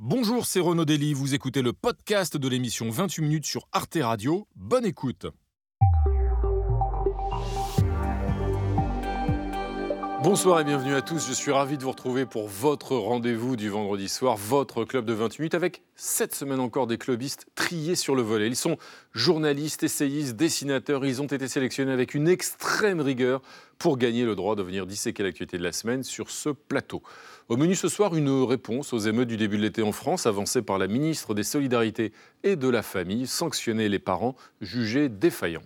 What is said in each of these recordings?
Bonjour, c'est Renaud Dely, vous écoutez le podcast de l'émission 28 minutes sur Arte Radio. Bonne écoute. Bonsoir et bienvenue à tous. Je suis ravi de vous retrouver pour votre rendez-vous du vendredi soir, votre club de 28 minutes, avec cette semaine encore des clubistes triés sur le volet. Ils sont journalistes, essayistes, dessinateurs. Ils ont été sélectionnés avec une extrême rigueur pour gagner le droit de venir disséquer l'actualité de la semaine sur ce plateau. Au menu ce soir, une réponse aux émeutes du début de l'été en France, avancée par la ministre des Solidarités et de la Famille, sanctionner les parents jugés défaillants.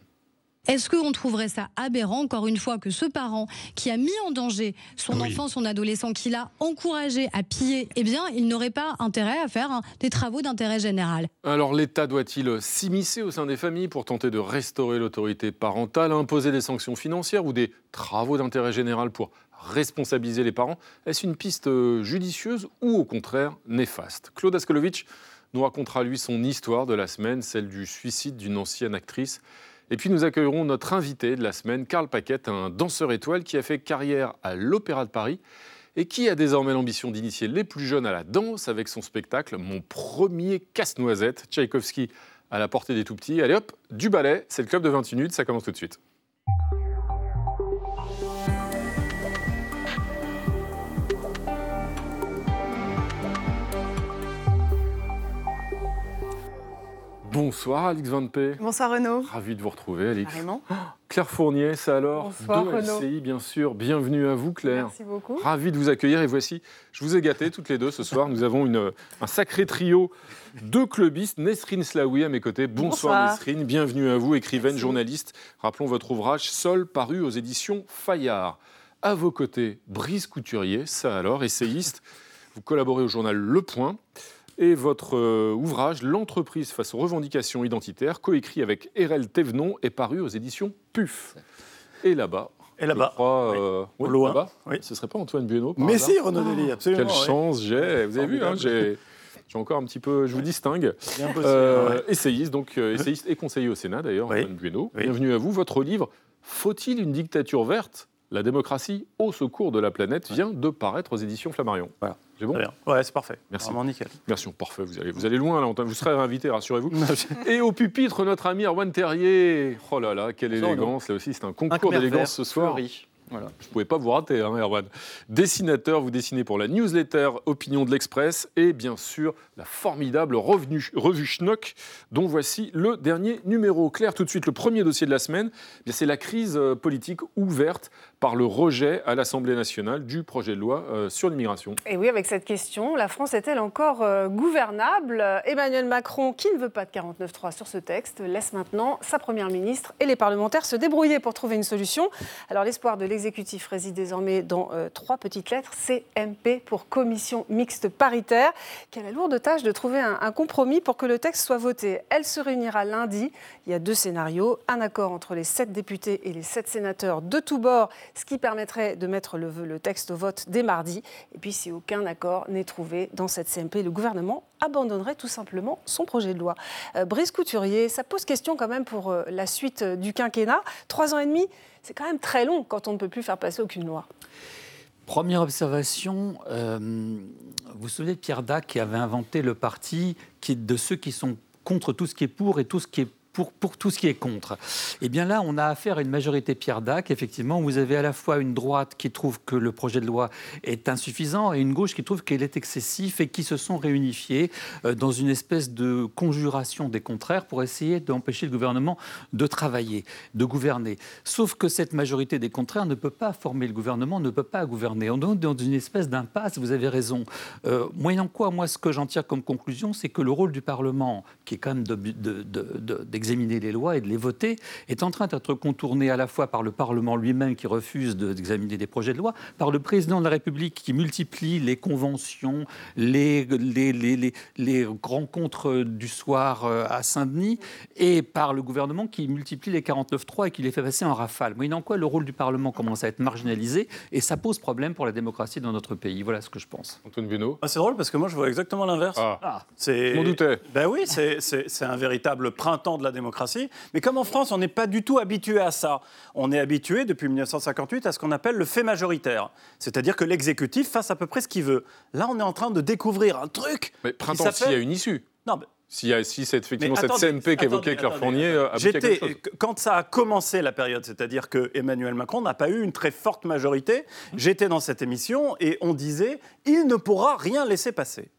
Est-ce qu'on trouverait ça aberrant, encore une fois, que ce parent qui a mis en danger son enfant, son adolescent, qui l'a encouragé à piller, eh bien, il n'aurait pas intérêt à faire hein, des travaux d'intérêt général? Alors, l'État doit-il s'immiscer au sein des familles pour tenter de restaurer l'autorité parentale, imposer des sanctions financières ou des travaux d'intérêt général pour responsabiliser les parents Est-ce une piste euh, judicieuse ou au contraire néfaste? Claude Askolovitch nous racontera lui son histoire de la semaine, celle du suicide d'une ancienne actrice et puis nous accueillerons notre invité de la semaine, Karl Paquette, un danseur étoile qui a fait carrière à l'Opéra de Paris et qui a désormais l'ambition d'initier les plus jeunes à la danse avec son spectacle Mon premier casse-noisette, Tchaïkovski à la portée des tout petits. Allez hop, du ballet, c'est le club de 20 minutes, ça commence tout de suite. Bonsoir Alix Van P. Bonsoir Renaud. Ravi de vous retrouver Alix. Carrément. Claire Fournier, c'est alors Bonsoir, de Renaud. LCI bien sûr. Bienvenue à vous Claire. Merci beaucoup. Ravi de vous accueillir et voici, je vous ai gâté toutes les deux ce soir. Nous avons une, un sacré trio de clubistes. Nesrine Slaoui à mes côtés. Bonsoir, Bonsoir. Nesrine, bienvenue à vous, écrivaine, Merci. journaliste. Rappelons votre ouvrage Sol paru aux éditions Fayard. À vos côtés, Brice Couturier, ça alors, essayiste. Vous collaborez au journal Le Point. Et votre euh, ouvrage, L'entreprise face aux revendications identitaires, coécrit avec Erel Thévenon, est paru aux éditions PUF. Et là-bas, Et là-bas. je crois, euh, Au oui, oui. ce serait pas Antoine Bueno Mais hasard si, Renaud Dely, absolument. Quelle oui. chance j'ai Vous avez vu, hein, j'ai encore un petit peu, je vous distingue. Euh, ouais. Essayiste, donc euh, essayiste et conseiller au Sénat d'ailleurs, Oui. Antoine Bueno. Oui. Bienvenue à vous. Votre livre Faut-il une dictature verte? La démocratie au secours de la planète vient de paraître aux éditions Flammarion. Voilà. C'est bon. Ouais, c'est parfait. Merci. Vraiment nickel. Merci, parfait. Vous allez, vous allez loin là. Vous serez invité, rassurez-vous. Et au pupitre, notre ami Erwan Terrier. Oh là là, quelle élégance. Là aussi, c'est un concours d'élégance ce soir. Je ne pouvais pas vous rater, hein, Erwan. Dessinateur, vous dessinez pour la newsletter Opinion de l'Express et bien sûr la formidable revue, Schnock, dont voici le dernier numéro. Claire, tout de suite, le premier dossier de la semaine, eh c'est la crise euh, politique ouverte par le rejet à l'Assemblée nationale du projet de loi euh, sur l'immigration. Et oui, avec cette question, la France est-elle encore euh, gouvernable? Emmanuel Macron, qui ne veut pas de 49.3 sur ce texte, laisse maintenant sa première ministre et les parlementaires se débrouiller pour trouver une solution. Alors l'espoir de l'exécutif réside désormais dans euh, trois petites lettres, CMP pour Commission mixte paritaire, qui a la lourde tâche de trouver un, compromis pour que le texte soit voté? Elle se réunira lundi. Il y a deux scénarios, un accord entre les sept députés et les sept sénateurs de tous bords, ce qui permettrait de mettre le, texte au vote dès mardi. Et puis si aucun accord n'est trouvé dans cette CMP, le gouvernement abandonnerait tout simplement son projet de loi. Euh, Brice Couturier, ça pose question quand même pour euh, la suite du quinquennat. Trois ans et demi, c'est quand même très long quand on ne peut plus faire passer aucune loi. Première observation, euh, vous vous souvenez de Pierre Dac qui avait inventé le parti qui de ceux qui sont contre tout ce qui est pour et tout ce qui est pour, tout ce qui est contre. Et bien là, on a affaire à une majorité Pierre Dac. Effectivement, vous avez à la fois une droite qui trouve que le projet de loi est insuffisant et une gauche qui trouve qu'il est excessif et qui se sont réunifiés euh, dans une espèce de conjuration des contraires pour essayer d'empêcher le gouvernement de travailler, de gouverner. Sauf que cette majorité des contraires ne peut pas former le gouvernement, ne peut pas gouverner. On est dans une espèce d'impasse, vous avez raison. Euh, moyennant quoi, moi, ce que j'en tire comme conclusion, c'est que le rôle du Parlement, qui est quand même de- de- d'examiner les lois et de les voter, est en train d'être contourné à la fois par le Parlement lui-même qui refuse de- d'examiner des projets de loi, par le président de la République qui multiplie les conventions, les, les, les, les, les rencontres du soir euh, à Saint-Denis, et par le gouvernement qui multiplie les 49.3 et qui les fait passer en rafale. Moyennant quoi, le rôle du Parlement commence à être marginalisé et ça pose problème pour la démocratie dans notre pays? Voilà ce que je pense. Antoine Bueno. Ah, c'est drôle parce que moi, je vois exactement l'inverse. Ah, C'est... je m'en doutais. Ben oui, c'est, c'est- c'est un véritable printemps de la la démocratie. Mais comme en France, on n'est pas du tout habitué à ça. On est habitué depuis 1958 à ce qu'on appelle le fait majoritaire. C'est-à-dire que l'exécutif fasse à peu près ce qu'il veut. Là, on est en train de découvrir un truc. Mais printemps, s'il y a une issue. Non, mais si, si cette, effectivement cette CMP qu'évoquait Claire Fournier euh, J'étais, Quand ça a commencé la période, c'est-à-dire que Emmanuel Macron n'a pas eu une très forte majorité, j'étais dans cette émission et on disait il ne pourra rien laisser passer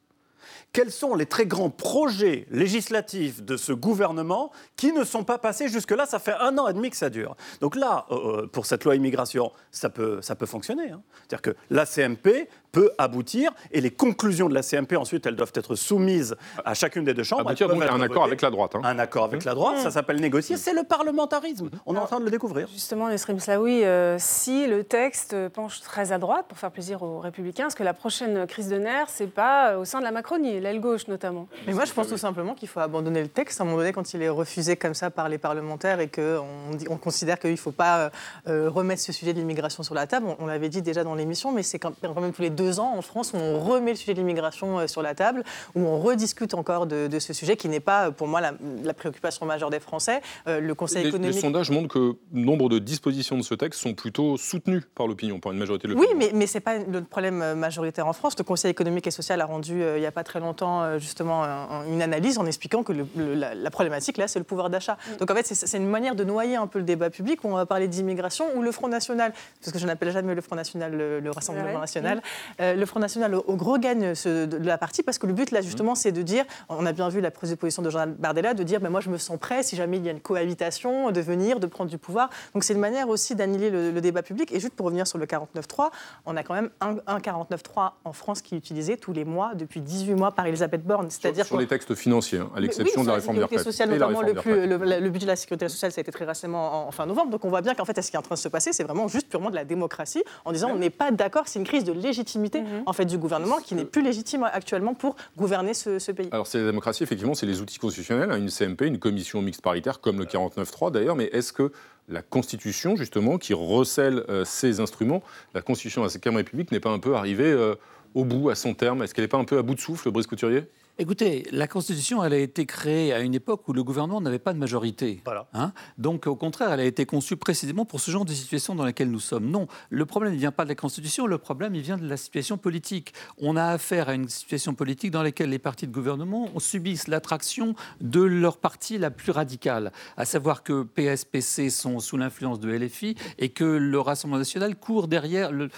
quels sont les très grands projets législatifs de ce gouvernement qui ne sont pas passés jusque-là? Ça fait un an et demi que ça dure. Donc là, euh, euh, pour cette loi immigration, ça peut, ça peut fonctionner. Hein. C'est-à-dire que la CMP peut aboutir et les conclusions de la CMP, ensuite, elles doivent être soumises à chacune des deux chambres. Aboutir donc à un accord avec la droite. Hein. Un accord avec la droite, ça s'appelle négocier. C'est le parlementarisme. On est en train de le découvrir. Justement, Nesrim Slaoui, euh, si le texte penche très à droite pour faire plaisir aux Républicains, est-ce que la prochaine crise de nerfs, c'est pas au sein de la Macronie l'aile gauche notamment? Mais moi, je pense tout simplement qu'il faut abandonner le texte à un moment donné quand il est refusé comme ça par les parlementaires et qu'on on considère qu'il ne faut pas euh, remettre ce sujet de l'immigration sur la table. On, l'avait dit déjà dans l'émission, mais c'est quand même tous les deux ans en France où on remet le sujet de l'immigration euh, sur la table, où on rediscute encore de, ce sujet qui n'est pas, pour moi, la, préoccupation majeure des Français. Euh, le Conseil économique. Les sondages montrent que nombre de dispositions de ce texte sont plutôt soutenues par l'opinion, par une majorité de l'opinion. Oui, mais, mais ce n'est pas le problème majoritaire en France. Le Conseil économique et social a rendu, il n'y a pas très longtemps, euh, justement une analyse en expliquant que la, problématique, là, c'est le pouvoir d'achat. Mm. Donc en fait, c'est une manière de noyer un peu le débat public où on va parler d'immigration ou le Front National, parce que je n'appelle jamais le Front National le, Rassemblement National. Euh, le Front National, au, gros, gagne de, la partie parce que le but, là, justement, mm. c'est de dire, on a bien vu la prise de position de Jean Bardella, de dire, ben, moi, je me sens prêt, si jamais il y a une cohabitation, de venir, de prendre du pouvoir. Donc c'est une manière aussi d'annihiler le, débat public. Et juste pour revenir sur le 49.3, on a quand même un, un 49.3 en France qui est utilisé tous les mois, depuis 18 mois par Elisabeth Borne. C'est-à-dire sur, les textes financiers, hein, à l'exception de la réforme des retraites. Sociale, notamment le, le, budget de la sécurité sociale, ça a été très récemment en, fin novembre. Donc on voit bien qu'en fait, ce qui est en train de se passer, c'est vraiment juste purement de la démocratie, en disant on n'est pas d'accord, c'est une crise de légitimité mhm. en fait du gouvernement qui n'est plus légitime actuellement pour gouverner ce, pays. Alors c'est la démocratie, effectivement, c'est les outils constitutionnels, hein, une CMP, une commission mixte paritaire, comme le 49.3 d'ailleurs, mais est-ce que la Constitution, justement, qui recèle euh, ces instruments, la Constitution de la 5 République n'est pas un peu arrivée euh, au bout, à son terme? Est-ce qu'elle n'est pas un peu à bout de souffle, Brice Couturier? Écoutez, la Constitution, elle a été créée à une époque où le gouvernement n'avait pas de majorité. Hein. Donc, au contraire, elle a été conçue précisément pour ce genre de situation dans laquelle nous sommes. Non, le problème ne vient pas de la Constitution, le problème, il vient de la situation politique. On a affaire à une situation politique dans laquelle les partis de gouvernement subissent l'attraction de leur parti la plus radicale, à savoir que PSPC sont sous l'influence de LFI et que le Rassemblement national court derrière, le,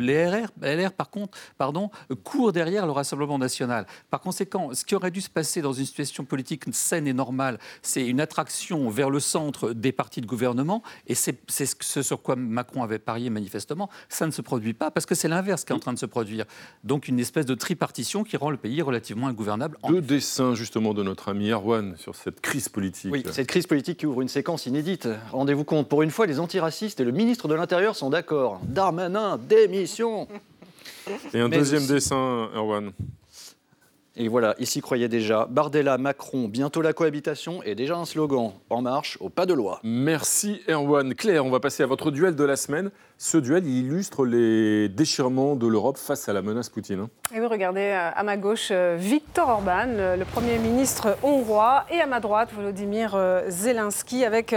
les RR, LR, par contre, pardon, court derrière le Rassemblement national. Par conséquent, ce qui aurait dû se passer dans une situation politique saine et normale, c'est une attraction vers le centre des partis de gouvernement, et c'est ce sur quoi Macron avait parié manifestement. Ça ne se produit pas parce que c'est l'inverse qui est en train de se produire. Donc une espèce de tripartition qui rend le pays relativement ingouvernable. Deux dessins justement de notre ami Erwan sur cette crise politique. Oui, cette crise politique qui ouvre une séquence inédite. Rendez-vous compte, pour une fois, les antiracistes et le ministre de l'Intérieur sont d'accord. Darmanin, démission Et un deuxième dessin, Erwan. Et voilà, ici croyait déjà. Bardella, Macron, bientôt la cohabitation et déjà un slogan En marche, au pas de loi. Merci Erwan. Claire, on va passer à votre duel de la semaine. Ce duel illustre les déchirements de l'Europe face à la menace Poutine. Hein. Et vous regardez euh, à ma gauche euh, Viktor Orban, le Premier ministre hongrois, et à ma droite Volodymyr euh, Zelensky, avec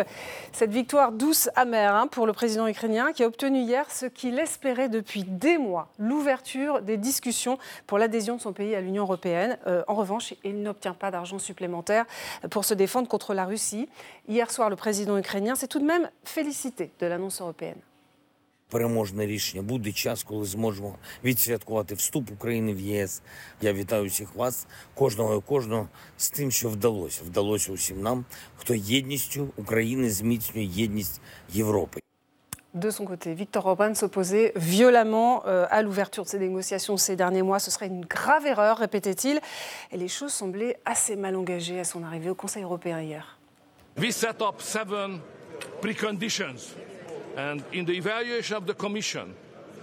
cette victoire douce amère hein, pour le président ukrainien qui a obtenu hier ce qu'il espérait depuis des mois, l'ouverture des discussions pour l'adhésion de son pays à l'Union européenne. en revanche, il n'obtient pas d'argent supplémentaire pour se défendre contre la Russie. Hier soir, le président ukrainien s'est tout de même félicité de l'annonce européenne. Переможне рішення. Буде час, коли зможемо відсвяткувати вступ України в ЄС. Я вітаю всіх вас, кожного і кожного з тим, що вдалося. Вдалося усім нам, хто єдністю України зміцнює єдність Європи. De son côté, Victor Orban s'opposait violemment euh, à l'ouverture de ces négociations ces derniers mois. Ce serait une grave erreur, répétait-il. Et les choses semblaient assez mal engagées à son arrivée au Conseil européen hier. We set up seven preconditions And in the evaluation of the Commission,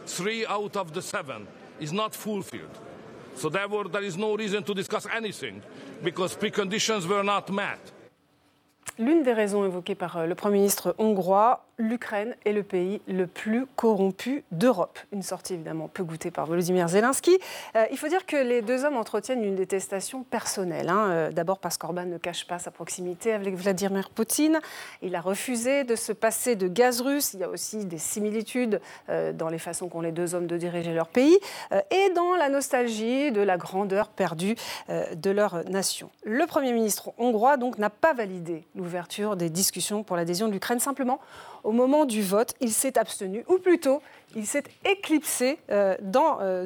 three out of the seven is not fulfilled. So therefore, there is no reason to discuss anything because preconditions were not met. L'une des raisons évoquées par euh, le Premier ministre hongrois, l'Ukraine est le pays le plus corrompu d'Europe. Une sortie évidemment peu goûtée par Volodymyr Zelensky. Euh, il faut dire que les deux hommes entretiennent une détestation personnelle. Hein. Euh, d'abord parce qu'Orban ne cache pas sa proximité avec Vladimir Poutine. Il a refusé de se passer de gaz russe. Il y a aussi des similitudes euh, dans les façons qu'ont les deux hommes de diriger leur pays et dans la nostalgie de la grandeur perdue de leur nation. Le Premier ministre hongrois donc n'a pas validé l'ouverture des discussions pour l'adhésion de l'Ukraine. Simplement, moment du vote, il s'est abstenu, ou plutôt, il s'est éclipsé euh, dans, euh,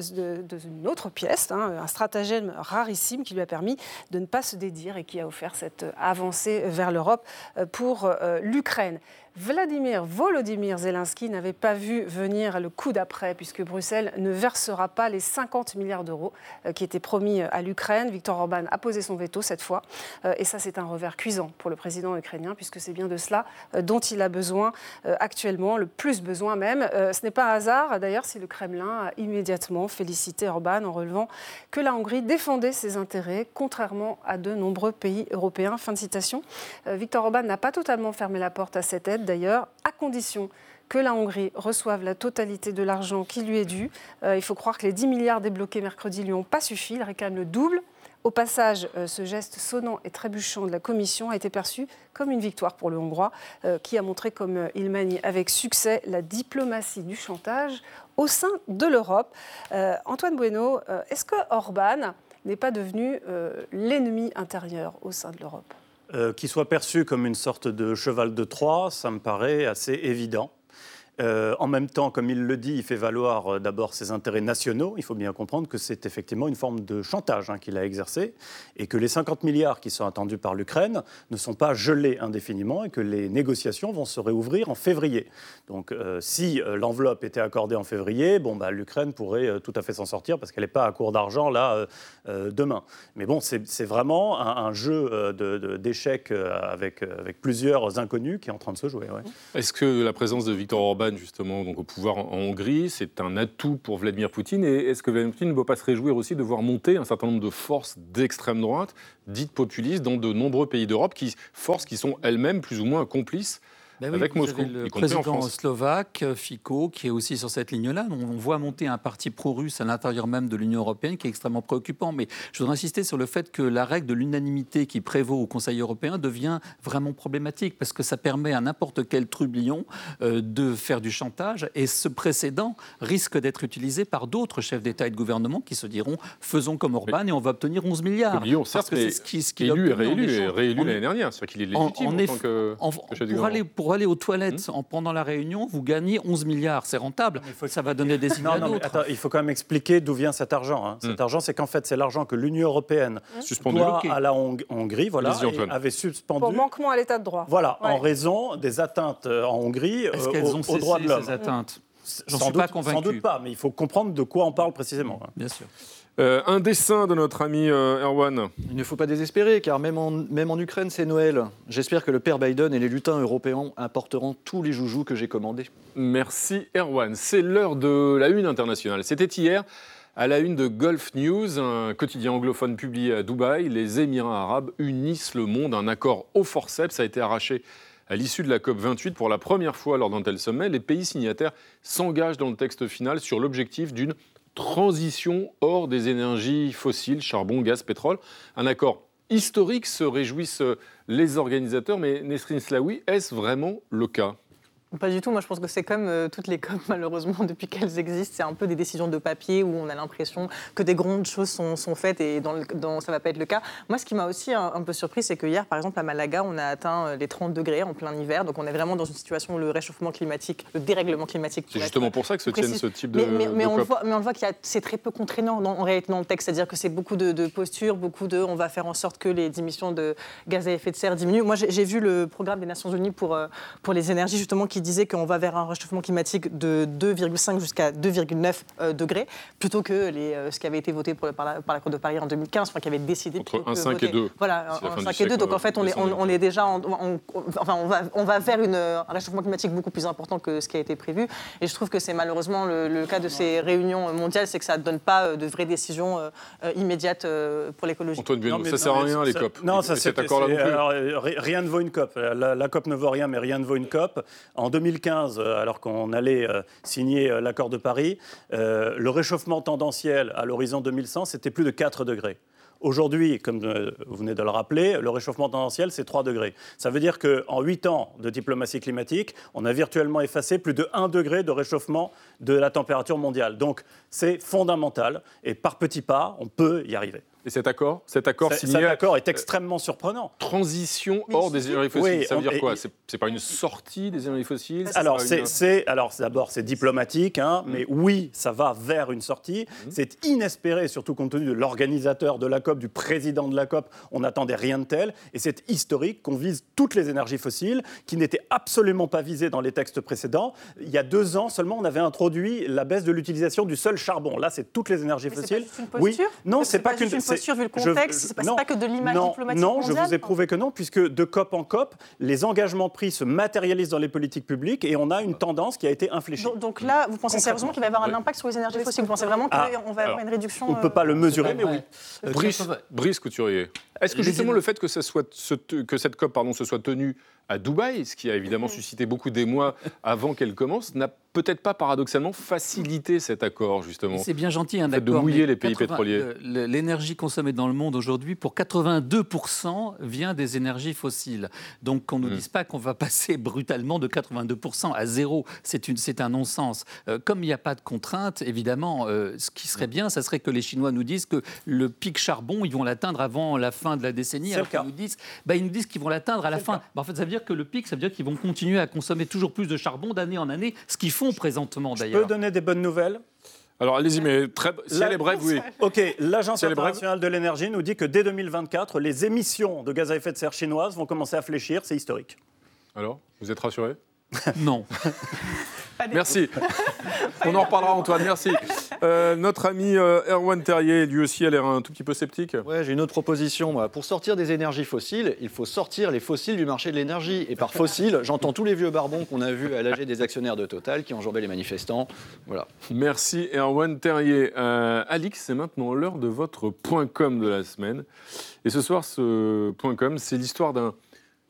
une autre pièce, hein, un stratagème rarissime qui lui a permis de ne pas se dédire et qui a offert cette avancée vers l'Europe euh, pour l'Ukraine. Vladimir Volodymyr Zelensky n'avait pas vu venir le coup d'après, puisque Bruxelles ne versera pas les 50 milliards d'euros euh, qui étaient promis euh, à l'Ukraine. Viktor Orban a posé son veto cette fois. Euh, et ça, c'est un revers cuisant pour le président ukrainien, puisque c'est bien de cela dont il a besoin actuellement, le plus besoin même. Ce n'est pas un hasard, d'ailleurs, si le Kremlin a immédiatement félicité Orban en relevant que la Hongrie défendait ses intérêts, contrairement à de nombreux pays européens. Fin de citation. Viktor Orban n'a pas totalement fermé la porte à cette aide d'ailleurs, à condition que la Hongrie reçoive la totalité de l'argent qui lui est dû. Euh, il faut croire que les 10 milliards débloqués mercredi lui ont pas suffi. Il réclame le double. Au passage, euh, ce geste sonnant et trébuchant de la Commission a été perçu comme une victoire pour le Hongrois, euh, qui a montré comme il manie avec succès la diplomatie du chantage au sein de l'Europe. Antoine Bueno, est-ce que Orban n'est pas devenu l'ennemi intérieur au sein de l'Europe? Euh, qui soit perçu comme une sorte de cheval de Troie, ça me paraît assez évident. Euh, en même temps, comme il le dit, il fait valoir euh, d'abord ses intérêts nationaux. Il faut bien comprendre que c'est effectivement une forme de chantage hein, qu'il a exercé et que les 50 milliards qui sont attendus par l'Ukraine ne sont pas gelés indéfiniment et que les négociations vont se réouvrir en février. Donc, euh, si l'enveloppe était accordée en février, bon, bah, l'Ukraine pourrait tout à fait s'en sortir parce qu'elle n'est pas à court d'argent là demain. Mais bon, c'est vraiment un, jeu d'échecs avec, plusieurs inconnus qui est en train de se jouer. Est-ce que la présence de Victor Orban justement donc au pouvoir en, Hongrie, c'est un atout pour Vladimir Poutine. Et est-ce que Vladimir Poutine ne peut pas se réjouir aussi de voir monter un certain nombre de forces d'extrême droite, dites populistes, dans de nombreux pays d'Europe, forces qui sont elles-mêmes plus ou moins complices ben avec Moscou, le président slovaque, euh, Fico, qui est aussi sur cette ligne-là. On, voit monter un parti pro-russe à l'intérieur même de l'Union européenne qui est extrêmement préoccupant. Mais je voudrais insister sur le fait que la règle de l'unanimité qui prévaut au Conseil européen devient vraiment problématique parce que ça permet à n'importe quel trublion euh, de faire du chantage. Et ce précédent risque d'être utilisé par d'autres chefs d'État et de gouvernement qui se diront faisons comme Orban et on va obtenir 11 milliards. Trublion, certes, mais ce qui, ce qui élu et réélu, réélu l'année dernière. C'est-à-dire qu'il est légitime en, en, tant que, pour aller, pour aller aux toilettes hmm. en pendant la réunion, vous gagnez 11 milliards. C'est rentable. Ça va donner des idées non, il faut quand même expliquer d'où vient cet argent. Hein. Cet hmm. argent, c'est qu'en fait, c'est l'argent que l'Union européenne doit à la Hongrie, voilà, avait suspendu. Pour manquement à l'état de droit. Voilà, en raison des atteintes euh, en Hongrie Est-ce euh, qu'elles ont aux droits de l'homme. Ces atteintes? J'en suis pas convaincu. Sans doute pas, mais il faut comprendre de quoi on parle précisément. Bien sûr. Euh, un dessin de notre ami euh, Erwan. Il ne faut pas désespérer, car même en, même en Ukraine, c'est Noël. J'espère que le père Biden et les lutins européens apporteront tous les joujoux que j'ai commandés. Merci Erwan. C'est l'heure de la une internationale. C'était hier. À la une de Gulf News, un quotidien anglophone publié à Dubaï, les Émirats arabes unissent le monde. Un accord au forceps a été arraché à l'issue de la COP28 pour la première fois lors d'un tel sommet. Les pays signataires s'engagent dans le texte final sur l'objectif d'une transition hors des énergies fossiles, charbon, gaz, pétrole. Un accord historique se réjouissent les organisateurs, mais Nesrin Slaoui, est-ce vraiment le cas? Pas du tout. Moi, je pense que c'est comme euh, toutes les COP, malheureusement, depuis qu'elles existent. C'est un peu des décisions de papier où on a l'impression que des grandes choses sont, sont faites et dans, dans, ça ne va pas être le cas. Moi, ce qui m'a aussi un, peu surpris, c'est que hier, par exemple, à Malaga, on a atteint euh, les 30 degrés en plein hiver. Donc, on est vraiment dans une situation où le réchauffement climatique, le dérèglement climatique. C'est justement pour ça que se tiennent ce type de. Mais, mais, on, Le voit, mais on le voit qu'il c'est très peu contraignant en réalité dans le texte. C'est-à-dire que c'est beaucoup de, de postures, beaucoup de. On va faire en sorte que les émissions de gaz à effet de serre diminuent. Moi, j'ai vu le programme des Nations Unies pour, euh, pour les énergies, justement, qui disait qu'on va vers un réchauffement climatique de 2,5 jusqu'à 2,9 euh, degrés, plutôt que les, euh, ce qui avait été voté pour, par, la, par, Cour de Paris en 2015, enfin, qui avait décidé... Entre 1,5 et 2. Voilà, 1,5 et 2. Donc en fait, on est, on, est déjà... enfin, on va, on va vers une, un réchauffement climatique beaucoup plus important que ce qui a été prévu. Et je trouve que c'est malheureusement le, cas de ces réunions mondiales, c'est que ça ne donne pas euh, de vraies décisions immédiates pour l'écologie. Antoine Buon, ça ne sert à rien les COP. Non, ça, c'est, rien ne vaut une COP. La, la, COP ne vaut rien, mais rien ne vaut une COP. En, en 2015, euh, alors qu'on allait euh, signer euh, l'accord de Paris, le réchauffement tendanciel à l'horizon 2100, c'était plus de 4 degrés. Aujourd'hui, comme vous venez de le rappeler, le réchauffement tendanciel, c'est 3 degrés. Ça veut dire qu'en 8 ans de diplomatie climatique, on a virtuellement effacé plus de 1 degré de réchauffement de la température mondiale. Donc c'est fondamental et par petits pas, on peut y arriver. Et cet accord, cet accord signé Cet accord est extrêmement surprenant. transition hors des énergies fossiles. Oui, ça veut on- dire quoi C'est pas une sortie des énergies fossiles Alors, c'est, une- alors d'abord, c'est diplomatique, hein, Mm. mais oui, ça va vers une sortie. C'est inespéré, surtout compte tenu de l'organisateur de la COP, du président de la COP. On n'attendait rien de tel. Et c'est historique qu'on vise toutes les énergies fossiles, qui n'étaient absolument pas visées dans les textes précédents. Il y a deux ans seulement, on avait introduit la baisse de l'utilisation du seul charbon. Là, c'est toutes les énergies Mais fossiles. pas juste une oui, posture non, C'est pas, qu'une c'est- posture vu le je- contexte, je- c'est pas- que de l'image diplomatique Non, je vous ai prouvé que non, puisque de COP en COP, les engagements pris se matérialisent dans les politiques publiques et on a une tendance qui a été infléchie. Donc, donc là, vous pensez sérieusement qu'il va y avoir un impact sur les énergies fossiles? Vous pensez vraiment qu'on Ah, va avoir une réduction On ne peut euh, pas le mesurer, mais oui. Euh, Brice, 80 Brice Couturier. Est-ce que justement le fait que, ça soit, que cette COP pardon, se soit tenue à Dubaï, ce qui a évidemment suscité beaucoup d'émoi avant qu'elle commence, n'a peut-être pas paradoxalement facilité cet accord, justement? C'est bien gentil, un Le fait de accord. mouiller les pays pétroliers. le- le- L'énergie consommée dans le monde aujourd'hui, pour 82% vient des énergies fossiles. Donc qu'on ne nous Mm. dise pas qu'on va passer brutalement de 82% à zéro, c'est un non-sens. Euh, comme il n'y a pas de contrainte, évidemment, euh, ce qui Mm. serait bien, ça serait que les Chinois nous disent que le pic charbon, ils vont l'atteindre avant la fin de la décennie. Alors qu'ils nous disent, bah, ils nous disent qu'ils vont l'atteindre à la fin. Bah, en fait, ça veut dire que le pic, ça veut dire qu'ils vont continuer à consommer toujours plus de charbon d'année en année, ce qu'ils font présentement Je peux d'ailleurs. donner des bonnes nouvelles Alors allez-y, mais très, si elle est brève, oui. Ok, l'Agence Si internationale de l'énergie nous dit que dès 2024, les émissions de gaz à effet de serre chinoises vont commencer à fléchir. C'est historique. Alors, vous êtes rassuré Non. Merci. On en reparlera, Antoine. Merci. Euh, notre ami euh, Erwan Terrier, lui aussi, a l'air un tout petit peu sceptique. Ouais, j'ai une autre proposition. moi. Pour sortir des énergies fossiles, il faut sortir les fossiles du marché de l'énergie. Et par fossiles, j'entends tous les vieux barbons qu'on a vus à l'AG des actionnaires de Total qui enjambaient les manifestants. Voilà. Merci Erwan Terrier. Euh, Alix, c'est maintenant l'heure de votre point com de la semaine. Et ce soir, ce point com, c'est l'histoire d'un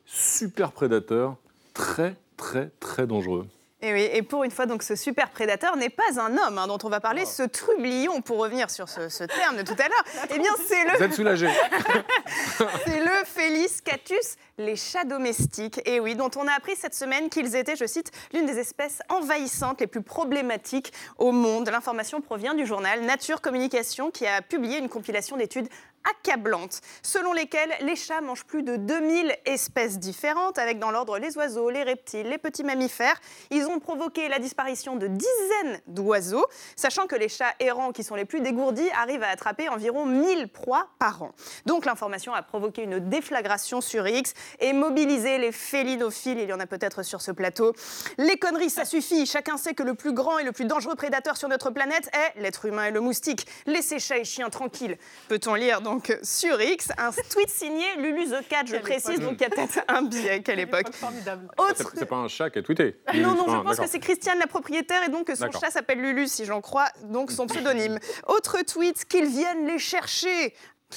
super prédateur très, très, très dangereux. Et oui, et pour une fois, donc, ce super prédateur n'est pas un homme hein, dont on va parler, Oh. ce trublion, pour revenir sur ce, ce terme de tout à l'heure. Eh bien, c'est Vous le, êtes soulagé c'est le Felis catus, les chats domestiques. Et oui, dont on a appris cette semaine qu'ils étaient, je cite, l'une des espèces envahissantes les plus problématiques au monde. L'information provient du journal Nature Communication qui a publié une compilation d'études accablantes, selon lesquelles les chats mangent plus de 2000 espèces différentes, avec dans l'ordre les oiseaux, les reptiles, les petits mammifères. Ils ont provoqué la disparition de dizaines d'oiseaux, sachant que les chats errants, qui sont les plus dégourdis, arrivent à attraper environ 1000 proies par an. Donc l'information a provoqué une déflagration sur X et mobilisé les félinophiles, il y en a peut-être sur ce plateau. Les conneries, ça suffit. Chacun sait que le plus grand et le plus dangereux prédateur sur notre planète est l'être humain et le moustique. Laissez chats et chiens tranquilles. Peut-on lire donc sur X un tweet signé Lulu The Cat, je précise, donc il y a peut-être un biais. Quelle époque Formidable. C'est Autre c'est pas un chat qui a tweeté. non, non, je Ah, pense que c'est Christiane la propriétaire et donc que son chat s'appelle Lulu, si j'en crois, donc son pseudonyme. Autre tweet, qu'ils viennent les chercher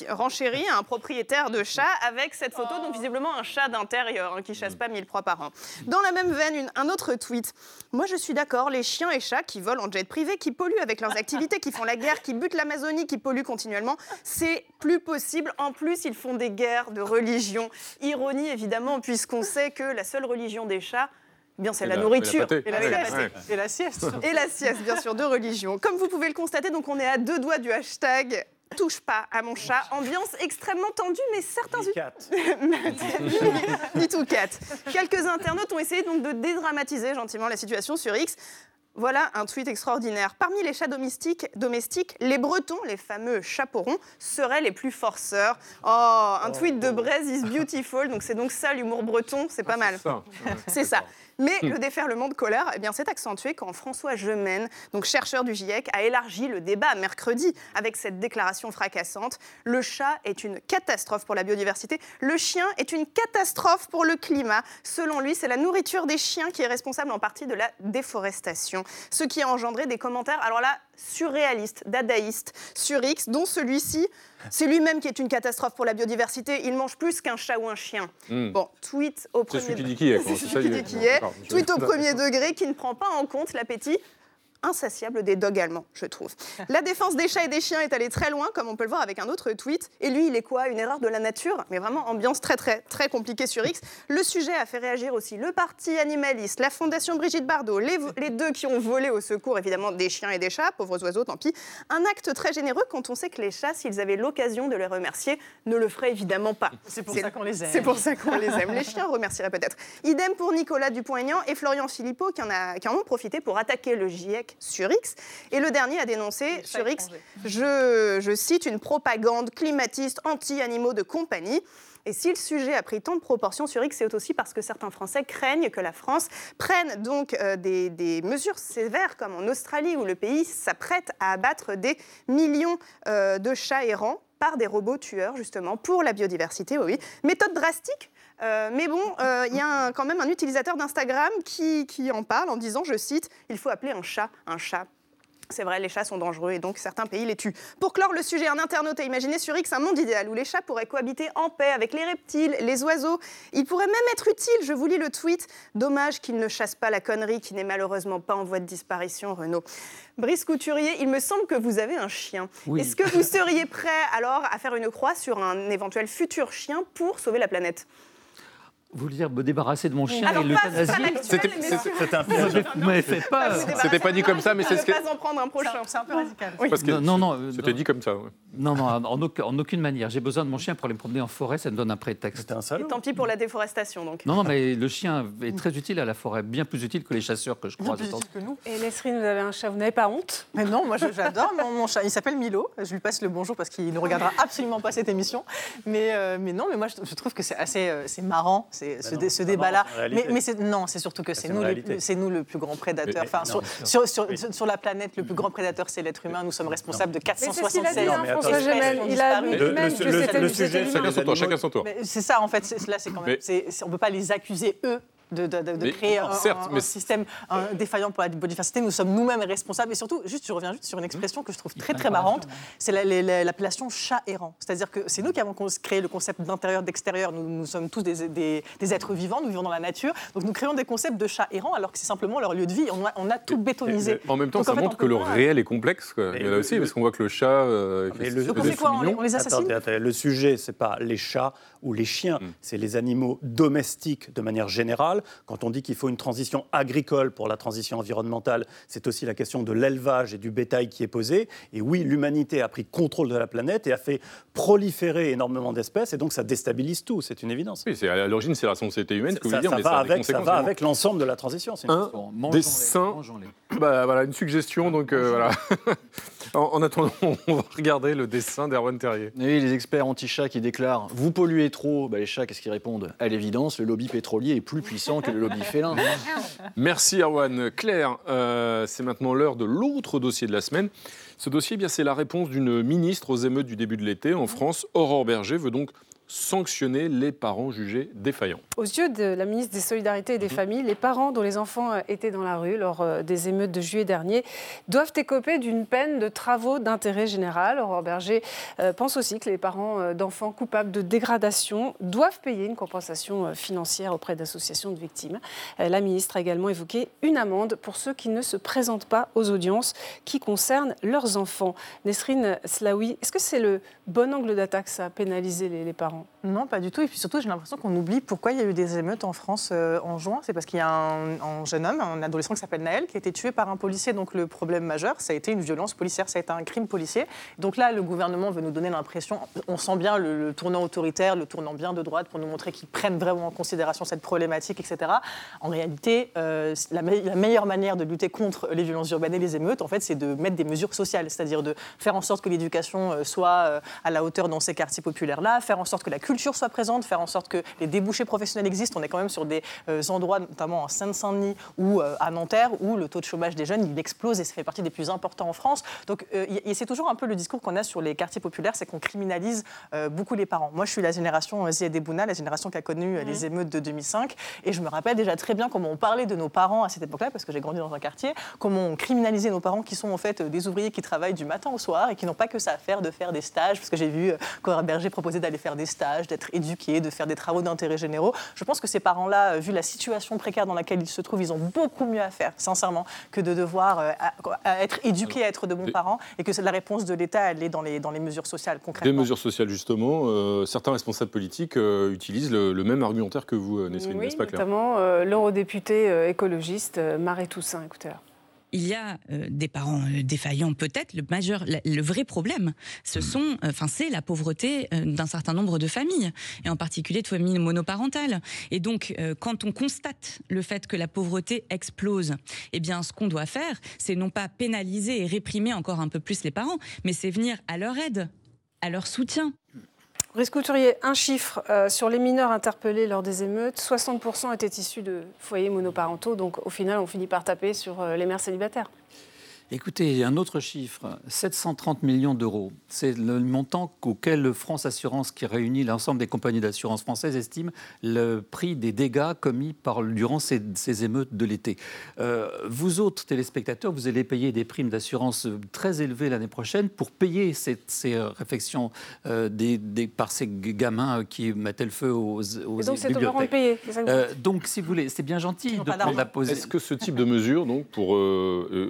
renchérit un propriétaire de chat avec cette photo, donc visiblement un chat d'intérieur hein, qui chasse pas mille proies par an. Dans la même veine, une- un autre tweet. Moi, je suis d'accord, les chiens et chats qui volent en jet privé, qui polluent avec leurs activités, qui font la guerre, qui butent l'Amazonie, qui polluent continuellement, c'est plus possible. En plus, ils font des guerres de religion. Ironie, évidemment, puisqu'on sait que la seule religion des chats, eh bien, c'est la, la- nourriture. et la pâtée. Et la, Et la sieste. pâtée. Et la sieste. Et la sieste, bien sûr, de religion. Comme vous pouvez le constater, donc on est à deux doigts du hashtag touche pas à mon chat. Ambiance extrêmement tendue, mais certains... Ni tout cat. Quelques internautes ont essayé donc de dédramatiser gentiment la situation sur X. Voilà un tweet extraordinaire. Parmi les chats domestiques, domestiques, les Bretons, les fameux chaperons, seraient les plus forceurs. Oh, un tweet de Braise is beautiful. Donc c'est donc ça l'humour breton, c'est pas mal. Ça. C'est ça. Mais le déferlement de colère eh bien, s'est accentué quand François Gemène, donc chercheur du GIEC, a élargi le débat mercredi avec cette déclaration fracassante. Le chat est une catastrophe pour la biodiversité. Le chien est une catastrophe pour le climat. Selon lui, c'est la nourriture des chiens qui est responsable en partie de la déforestation. Ce qui a engendré des commentaires, alors là, surréalistes, dadaïstes sur X, dont celui-ci c'est lui-même qui est une catastrophe pour la biodiversité. Il mange plus qu'un chat ou un chien. Hmm. Bon, tweet au premier qui qui est. Tweet au premier degré qui ne prend pas en compte l'appétit insatiable des dogs allemands, je trouve. La défense des chats et des chiens est allée très loin, comme on peut le voir avec un autre tweet. Et lui, il est quoi? Une erreur de la nature? Mais vraiment, ambiance très, très, très compliquée sur X. Le sujet a fait réagir aussi le parti animaliste, la fondation Brigitte Bardot, les, les deux qui ont volé au secours, évidemment, des chiens et des chats, pauvres oiseaux, tant pis. Un acte très généreux quand on sait que les chats, s'ils avaient l'occasion de les remercier, ne le feraient évidemment pas. C'est pour ça qu'on les aime. C'est pour ça qu'on les aime. Les chiens remercieraient peut-être. Idem pour Nicolas Dupont-Aignan et Florian Philippot qui en, a- qui en ont profité pour attaquer le GIEC sur X. Et le dernier a dénoncé sur X, je, je cite, une propagande climatiste anti-animaux de compagnie. Et si le sujet a pris tant de proportions sur X, c'est aussi parce que certains Français craignent que la France prenne donc euh, des, des mesures sévères, comme en Australie, où le pays s'apprête à abattre des millions euh, de chats errants par des robots tueurs, justement, pour la biodiversité, oui. Méthode drastique, euh, mais bon, euh, il y a un- quand même un utilisateur d'Instagram qui, qui en parle en disant, je cite, il faut appeler un chat un chat. C'est vrai, les chats sont dangereux et donc certains pays les tuent. Pour clore le sujet, un internaute a imaginé sur X un monde idéal où les chats pourraient cohabiter en paix avec les reptiles, les oiseaux. Ils pourraient même être utiles. Je vous lis le tweet. Dommage qu'ils ne chassent pas la connerie qui n'est malheureusement pas en voie de disparition, Renaud. Brice Couturier, il me semble que vous avez un chien. Oui. Est-ce que vous seriez prêt alors à faire une croix sur un éventuel futur chien pour sauver la planète? Vous voulez dire me débarrasser de mon chien Alors, et l'actuel, C'était- un m'avez- vous m'avez fait peur. C'était pas dit comme ça, mais c'est ce que- Ne pas en prendre un prochain. C'est un peu radical. Parce que Non, non, non, C'était dit comme ça. ouais. Non, non, en, aucun- en aucune manière. J'ai besoin de mon chien pour aller me promener en forêt, ça me donne un prétexte. C'était un Et salaud. tant pis pour la déforestation, donc. Non, non, mais le chien est très utile à la forêt, bien plus utile que les chasseurs que je crois. Plus de temps. utile que nous. Et Nesrine, vous avez un chat, vous n'avez pas honte? Mais non, moi j'adore mon, mon chat. Il s'appelle Milo. Je lui passe le bonjour parce qu'il ne regardera absolument pas cette émission. Mais, euh, mais non, mais moi je, je trouve que c'est assez euh, c'est marrant c'est, ce, non, dé- ce c'est pas débat-là. Mais, non, c'est surtout que c'est c'est nous, c'est nous le plus grand prédateur. Enfin, non, sur, sur, sur, Oui. sur- sur la planète, le plus grand prédateur c'est l'être humain. Nous sommes responsables de ce qu'il a 476 dit, Non, hein, espèces Il a Le- sujet. Chacun son tour, animaux- chacun son tour. Mais C'est ça, en fait. Là, c'est quand même. On ne peut pas les accuser, eux, de, de- de- de Mais- créer un, certes, un- mais un c'est- système un, défaillant pour la biodiversité. Nous sommes nous-mêmes responsables. Et surtout, juste, je reviens juste sur une expression que je trouve très, très marrante. C'est la- la- la- l'appellation chat errant. C'est-à-dire que c'est nous qui avons créé le concept d'intérieur-d'extérieur. Nous, nous sommes tous des, des- des êtres vivants, nous vivons dans la nature. Donc nous créons des concepts de chat errant alors que c'est simplement leur lieu de vie. On a, on a tout bétonisé. En même temps, Donc, ça en fait, montre on que le réel est complexe. Quoi. Mais Il y en a le- aussi, le- parce qu'on voit que le chat, euh, qui Mais le- fait quoi? On les, mignons. on les assassine? Attendez, attendez, le sujet, c'est pas les chats ou les chiens, Mm. c'est les animaux domestiques de manière générale. Quand on dit qu'il faut une transition agricole pour la transition environnementale, c'est aussi la question de l'élevage et du bétail qui est posée. Et oui, l'humanité a pris contrôle de la planète et a fait proliférer énormément d'espèces, et donc ça déstabilise tout, c'est une évidence. Oui, c'est- à l'origine, c'est la société humaine, ce que vous ça, voulez dire, ça mais va, ça a des avec, ça va avec l'ensemble de la transition. c'est une Un Bon, des mangeons-les, saints. mangeons-les. Bah, voilà, une suggestion, donc euh, voilà. en, en attendant, on va regarder le dessin d'Erwan Terrier. Oui, les experts anti-chats qui déclarent Vous polluez trop. Bah, les chats, qu'est-ce qu'ils répondent? À l'évidence, le lobby pétrolier est plus puissant que le lobby félin. Merci Erwan. Claire, euh, c'est maintenant l'heure de l'autre dossier de la semaine. Ce dossier, eh bien, c'est la réponse d'une ministre aux émeutes du début de l'été. En France, Aurore Berger veut donc sanctionner les parents jugés défaillants. Aux yeux de la ministre des Solidarités et des Familles, les parents dont les enfants euh, étaient dans la rue lors euh, des émeutes de juillet dernier doivent écoper d'une peine de travaux d'intérêt général. Aurore Berger euh, pense aussi que les parents d'enfants coupables de dégradation doivent payer une compensation financière auprès d'associations de victimes. La ministre a également évoqué une amende pour ceux qui ne se présentent pas aux audiences qui concernent leurs enfants. Nesrine Slaoui, est-ce que c'est le bon angle d'attaque, ça, pénaliser les parents? Non, pas du tout. Et puis surtout, j'ai l'impression qu'on oublie pourquoi il y a eu des émeutes en France euh, en juin. C'est parce qu'il y a un, un jeune homme, un adolescent qui s'appelle Naël, qui a été tué par un policier. Donc le problème majeur, ça a été une violence policière, ça a été un crime policier. Donc là, le gouvernement veut nous donner l'impression, on sent bien le, tournant autoritaire, le tournant bien de droite pour nous montrer qu'ils prennent vraiment en considération cette problématique, etc. En réalité, euh, la, la meilleure manière de lutter contre les violences urbaines et les émeutes, en fait, c'est de mettre des mesures sociales, c'est-à-dire de faire en sorte que l'éducation euh, soit à la hauteur dans ces quartiers populaires-là, faire en sorte que que la culture soit présente, faire en sorte que les débouchés professionnels existent. On est quand même sur des euh, endroits, notamment en Seine-Saint-Denis ou euh, à Nanterre, où le taux de chômage des jeunes, il explose et ça fait partie des plus importants en France. Donc euh, c'est toujours un peu le discours qu'on a sur les quartiers populaires, c'est qu'on criminalise beaucoup les parents. Moi, je suis la génération Ziad Bouna, la génération qui a connu les émeutes de 2005, et je me rappelle déjà très bien comment on parlait de nos parents à cette époque-là, parce que j'ai grandi dans un quartier, comment on criminalisait nos parents qui sont en fait des ouvriers qui travaillent du matin au soir et qui n'ont pas que ça à faire de faire des stages, parce que j'ai vu Cora Berger proposer d'aller faire des stages, d'être éduqués, de faire des travaux d'intérêt généraux. Je pense que ces parents-là, euh, vu la situation précaire dans laquelle ils se trouvent, ils ont beaucoup mieux à faire, sincèrement, que de devoir euh, à- à être éduqués à être de bons parents, et que la réponse de l'État, elle est dans les, dans les mesures sociales concrètement. Des mesures sociales, justement. euh, certains responsables politiques euh, utilisent le, le même argumentaire que vous, Nesrine, Oui, n'est-ce pas clair notamment euh, l'eurodéputé euh, écologiste euh, Marie Toussaint. Écoutez là. Il y a euh, des parents euh, défaillants peut-être. Le majeur, la- le vrai problème, ce sont, euh, enfin, c'est la pauvreté euh, d'un certain nombre de familles, et en particulier de familles monoparentales. Et donc, quand on constate le fait que la pauvreté explose, eh bien, ce qu'on doit faire, c'est non pas pénaliser et réprimer encore un peu plus les parents, mais c'est venir à leur aide, à leur soutien. Brice Couturier, un chiffre euh, sur les mineurs interpellés lors des émeutes 60% étaient issus de foyers monoparentaux. Donc au final, on finit par taper sur euh, les mères célibataires. Écoutez, un autre chiffre, 730 millions d'euros. C'est le montant auquel France Assurance, qui réunit l'ensemble des compagnies d'assurance françaises, estime le prix des dégâts commis par, durant ces, ces émeutes de l'été. Euh, vous autres téléspectateurs, vous allez payer des primes d'assurance très élevées l'année prochaine pour payer ces, ces euh, réflexions euh, des, des- par ces gamins qui mettaient le feu aux, aux Et donc c'est parents de bibliothèques. payer. Euh, donc, si vous voulez, c'est bien gentil de prendre la position. Est-ce que ce type de mesure donc, pour,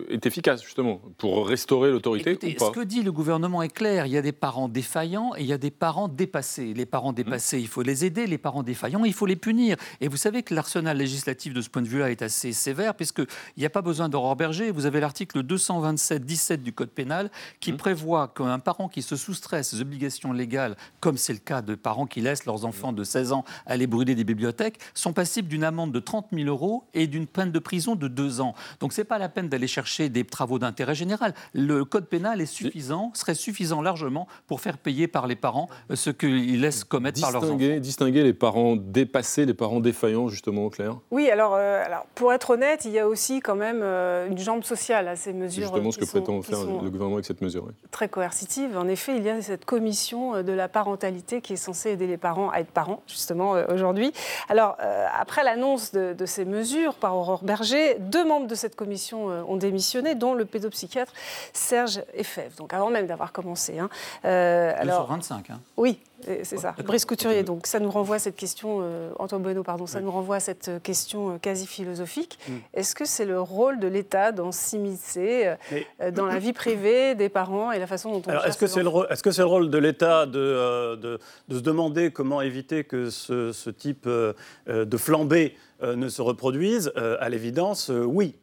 est efficace, justement, pour restaurer l'autorité ou pas ce que dit le gouvernement est clair. Il y a des parents défaillants et il y a des parents dépassés. Les parents dépassés, il faut les aider. Les parents défaillants, il faut les punir. Et vous savez que l'arsenal législatif de ce point de vue-là est assez sévère, puisqu'il n'y a pas besoin d'Aurore Berger. Vous avez l'article 227-17 du Code pénal qui prévoit qu'un parent qui se soustrait à ses obligations légales, comme c'est le cas de parents qui laissent leurs enfants de 16 ans aller brûler des bibliothèques, sont passibles d'une amende de 30 000 euros et d'une peine de prison de deux ans. Donc c'est pas la peine d'aller chercher des travaux d'intérêt général. Le code pénal est suffisant, serait suffisant largement pour faire payer par les parents euh, ce qu'ils laissent commettre par leurs enfants. distinguer, distinguer les parents dépassés, les parents défaillants, justement, Claire? Oui, alors, euh, alors pour être honnête, il y a aussi quand même euh, une jambe sociale à ces C'est mesures. justement ce que sont- prétend faire le gouvernement avec cette mesure. oui. très coercitive. En effet, il y a cette commission de la parentalité qui est censée aider les parents à être parents, justement, euh, aujourd'hui. Alors, euh, après l'annonce de, de ces mesures par Aurore Berger, deux membres de cette commission ont démissionné, dont le pédopsychiatre Serge Effève. Donc, avant même d'avoir commencé. hein. Euh, alors, sur 25. hein. oui, c'est ça. Brice Couturier, donc ça nous renvoie à cette question, euh, Antoine Bueno, pardon, ça nous renvoie à cette euh, question euh, quasi philosophique. Mm. Est-ce que c'est le rôle de l'État d'en s'immiscer euh, Mais- dans la vie privée des parents et la façon dont on Alors, est-ce que c'est le, que c'est le rôle de l'État de, euh, de, de se demander comment éviter que ce, ce type de flambée euh, ne se reproduise Euh, À l'évidence, euh, oui.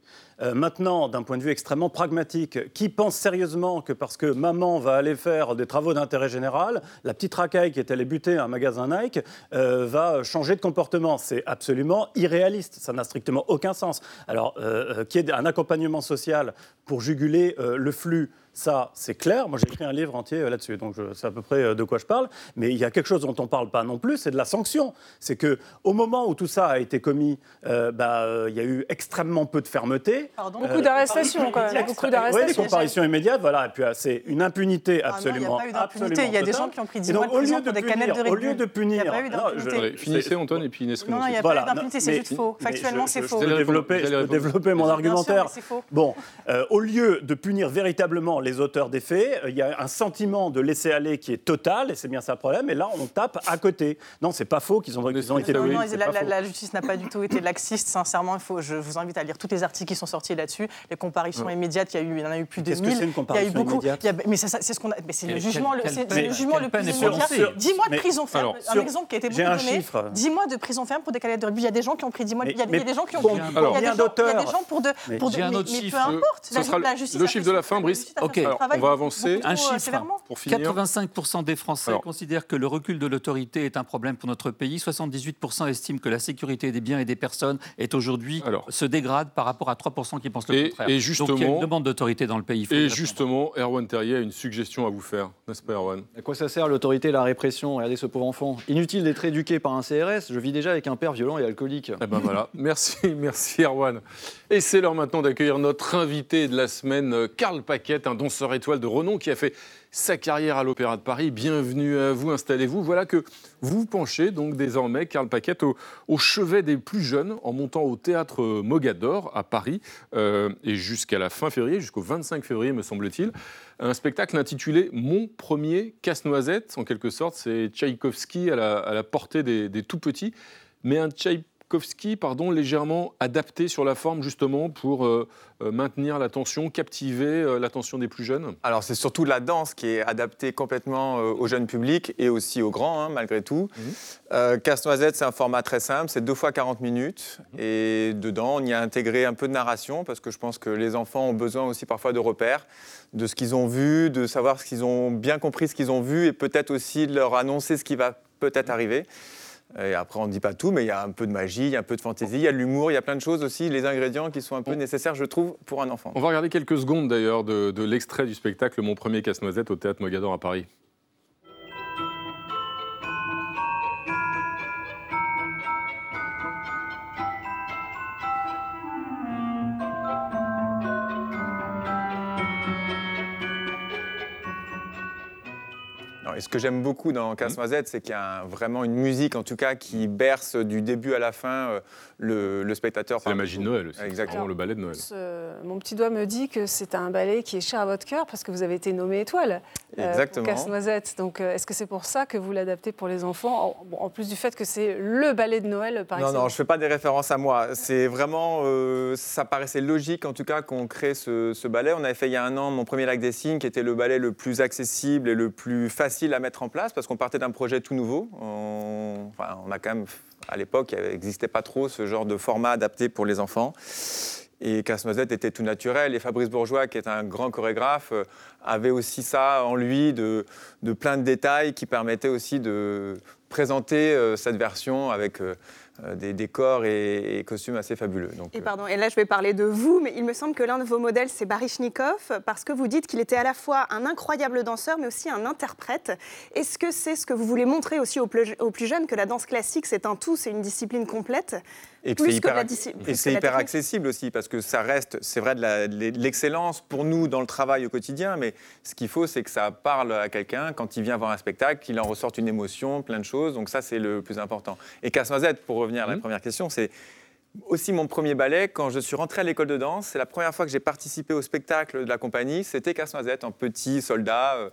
Euh, maintenant, d'un point de vue extrêmement pragmatique, qui pense sérieusement que parce que maman va aller faire des travaux d'intérêt général, la petite racaille qui est allée buter un magasin Nike euh, va changer de comportement? C'est absolument irréaliste. Ça n'a strictement aucun sens. Alors, euh, euh, qu'il y ait un accompagnement social pour juguler le flux, ça, c'est clair. Moi, j'ai écrit un livre entier euh, là-dessus, donc je sais à peu près euh, de quoi je parle. Mais il y a quelque chose dont on ne parle pas non plus, c'est de la sanction. C'est que au moment où tout ça a été commis, euh, bah, euh, il y a eu extrêmement peu de fermeté. Pardon Beaucoup d'arrestations, quand même. Beaucoup Oui, des d'arrestations. comparaisons immédiates, voilà. Et puis, c'est une impunité Ah non, absolument. il n'y a pas eu d'impunité. absolument Il y a des gens qui ont pris 10 Et mois donc, de au prison lieu pour de des canettes de punir, au lieu de punir, Il n'y a pas eu d'impunité. Finissez, Antoine, et puis Nesrine Non, non, il n'y a pas eu d'impunité, c'est juste faux. Factuellement, c'est faux. Je développer, mon argumentaire. c'est. Bon, au lieu de punir véritablement les auteurs des faits, euh, il y a un sentiment de laisser aller qui est total, et c'est bien ça le problème. Et là, on tape à côté. Non, c'est pas faux qu'ils ont, qu'ils ont été Non, non, la, justice n'a pas du tout été laxiste, sincèrement. Il faut, je vous invite à lire tous les articles qui sont sortis là-dessus. Les comparaisons immédiates, il y, a eu, il y en a eu plus de Qu'est-ce que 1000. c'est une il y a eu comparution beaucoup. immédiate il y a- mais c'est ce qu'on a. Mais c'est le jugement, le, c'est le peine- jugement le plus immédiat. 10 mois de prison ferme. alors, un sur- exemple qui a été j'ai beaucoup un donné. chiffre. 10 mois de prison ferme pour des canettes de rugby. Il y a des gens qui ont pris 10 mois. il y a, des gens qui ont. Il y a des gens- bien il y a des d'auteurs. gens pour de. Mais peu importe. Le chiffre de la fin, Brice. justice a fait Ok. Alors, on va avancer. Un euh, chiffre. sévèrement. Pour finir. 85% des Français Alors. considèrent que le recul de l'autorité est un problème pour notre pays. 78% estiment que la sécurité des biens et des personnes est aujourd'hui se dégrade par rapport à 3% qui pensent le Et- contraire. et Donc il y a justement- une demande d'autorité dans le pays. Et justement, Erwan Terrier a une suggestion à vous faire, n'est-ce pas Erwan? À quoi ça sert l'autorité et la répression? Regardez ce pauvre enfant. Inutile d'être éduqué par un CRS. Je vis déjà avec un père violent et alcoolique. Eh ben voilà, merci, merci Erwan. Et c'est l'heure maintenant d'accueillir notre invité de la semaine, euh, Karl Paquette, un danseur étoile de renom qui a fait sa carrière à l'Opéra de Paris. Bienvenue à vous, installez-vous. Voilà que vous penchez donc désormais, Karl Paquette, au, chevet des plus jeunes en montant au théâtre Mogador à Paris euh, et jusqu'à la fin février, jusqu'au 25 février me semble-t-il. Un spectacle intitulé Mon premier casse-noisette, en quelque sorte. C'est Tchaïkovski à la, à la portée des, des tout petits, mais un Tchaïkovski pardon, légèrement adapté sur la forme justement pour euh, euh, maintenir l'attention, captiver euh, l'attention des plus jeunes. Alors c'est surtout la danse qui est adaptée complètement euh, au jeune public et aussi aux grands, hein, malgré tout. Mhm. Euh, Casse-Noisette, c'est un format très simple, c'est deux fois 40 minutes. Mhm. Et dedans, on y a intégré un peu de narration, parce que je pense que les enfants ont besoin aussi parfois de repères, de ce qu'ils ont vu, de savoir ce qu'ils ont bien compris, ce qu'ils ont vu, et peut-être aussi de leur annoncer ce qui va peut-être arriver. Et après, on ne dit pas tout, mais il y a un peu de magie, il y a un peu de fantaisie, il y a de l'humour, il y a plein de choses aussi, les ingrédients qui sont un peu nécessaires, je trouve, pour un enfant. On va regarder quelques secondes d'ailleurs de, de l'extrait du spectacle Mon premier casse-noisette au théâtre Mogador à Paris. Et ce que j'aime beaucoup dans Casse-Noisette, c'est qu'il y a un- vraiment une musique, en tout cas, qui berce du début à la fin euh, le, le spectateur. C'est la magie de Noël aussi. Exactement. Le ballet de Noël. Ce- mon petit doigt me dit que c'est un ballet qui est cher à votre cœur parce que vous avez été nommé étoile Exactement. pour Casse-Noisette. Donc, euh, est-ce que c'est pour ça que vous l'adaptez pour les enfants en, plus du fait que c'est le ballet de Noël par Non, exemple non, je ne fais pas des références à moi. C'est vraiment, euh, ça paraissait logique en tout cas qu'on crée ce, ce ballet. On avait fait il y a un an mon premier lac des signes, qui était le ballet le plus accessible et le plus facile à mettre en place, parce qu'on partait d'un projet tout nouveau. On, enfin, on a quand même, à l'époque, il n'existait pas trop ce genre de format adapté pour les enfants. Et Casse-Noisette était tout naturel. Et Fabrice Bourgeois, qui est un grand chorégraphe, euh, avait aussi ça en lui, de, de plein de détails qui permettaient aussi de présenter euh, cette version avec euh, des décors et, et costumes assez fabuleux. Donc, Et pardon, et là je vais parler de vous, mais il me semble que l'un de vos modèles c'est Baryshnikov, parce que vous dites qu'il était à la fois un incroyable danseur, mais aussi un interprète. Est-ce que c'est ce que vous voulez montrer aussi aux plus, aux plus jeunes, que la danse classique c'est un tout, c'est une discipline complète? Et que c'est hyper, que accessible aussi, parce que ça reste, c'est vrai, de l'excellence pour nous dans le travail au quotidien, mais ce qu'il faut, c'est que ça parle à quelqu'un quand il vient voir un spectacle, qu'il en ressorte une émotion, plein de choses. Donc ça, c'est le plus important. Et Casse-Noisette, pour revenir à la première question, c'est aussi mon premier ballet. Quand je suis rentré à l'école de danse, c'est la première fois que j'ai participé au spectacle de la compagnie. C'était Casse-Noisette en petit soldat.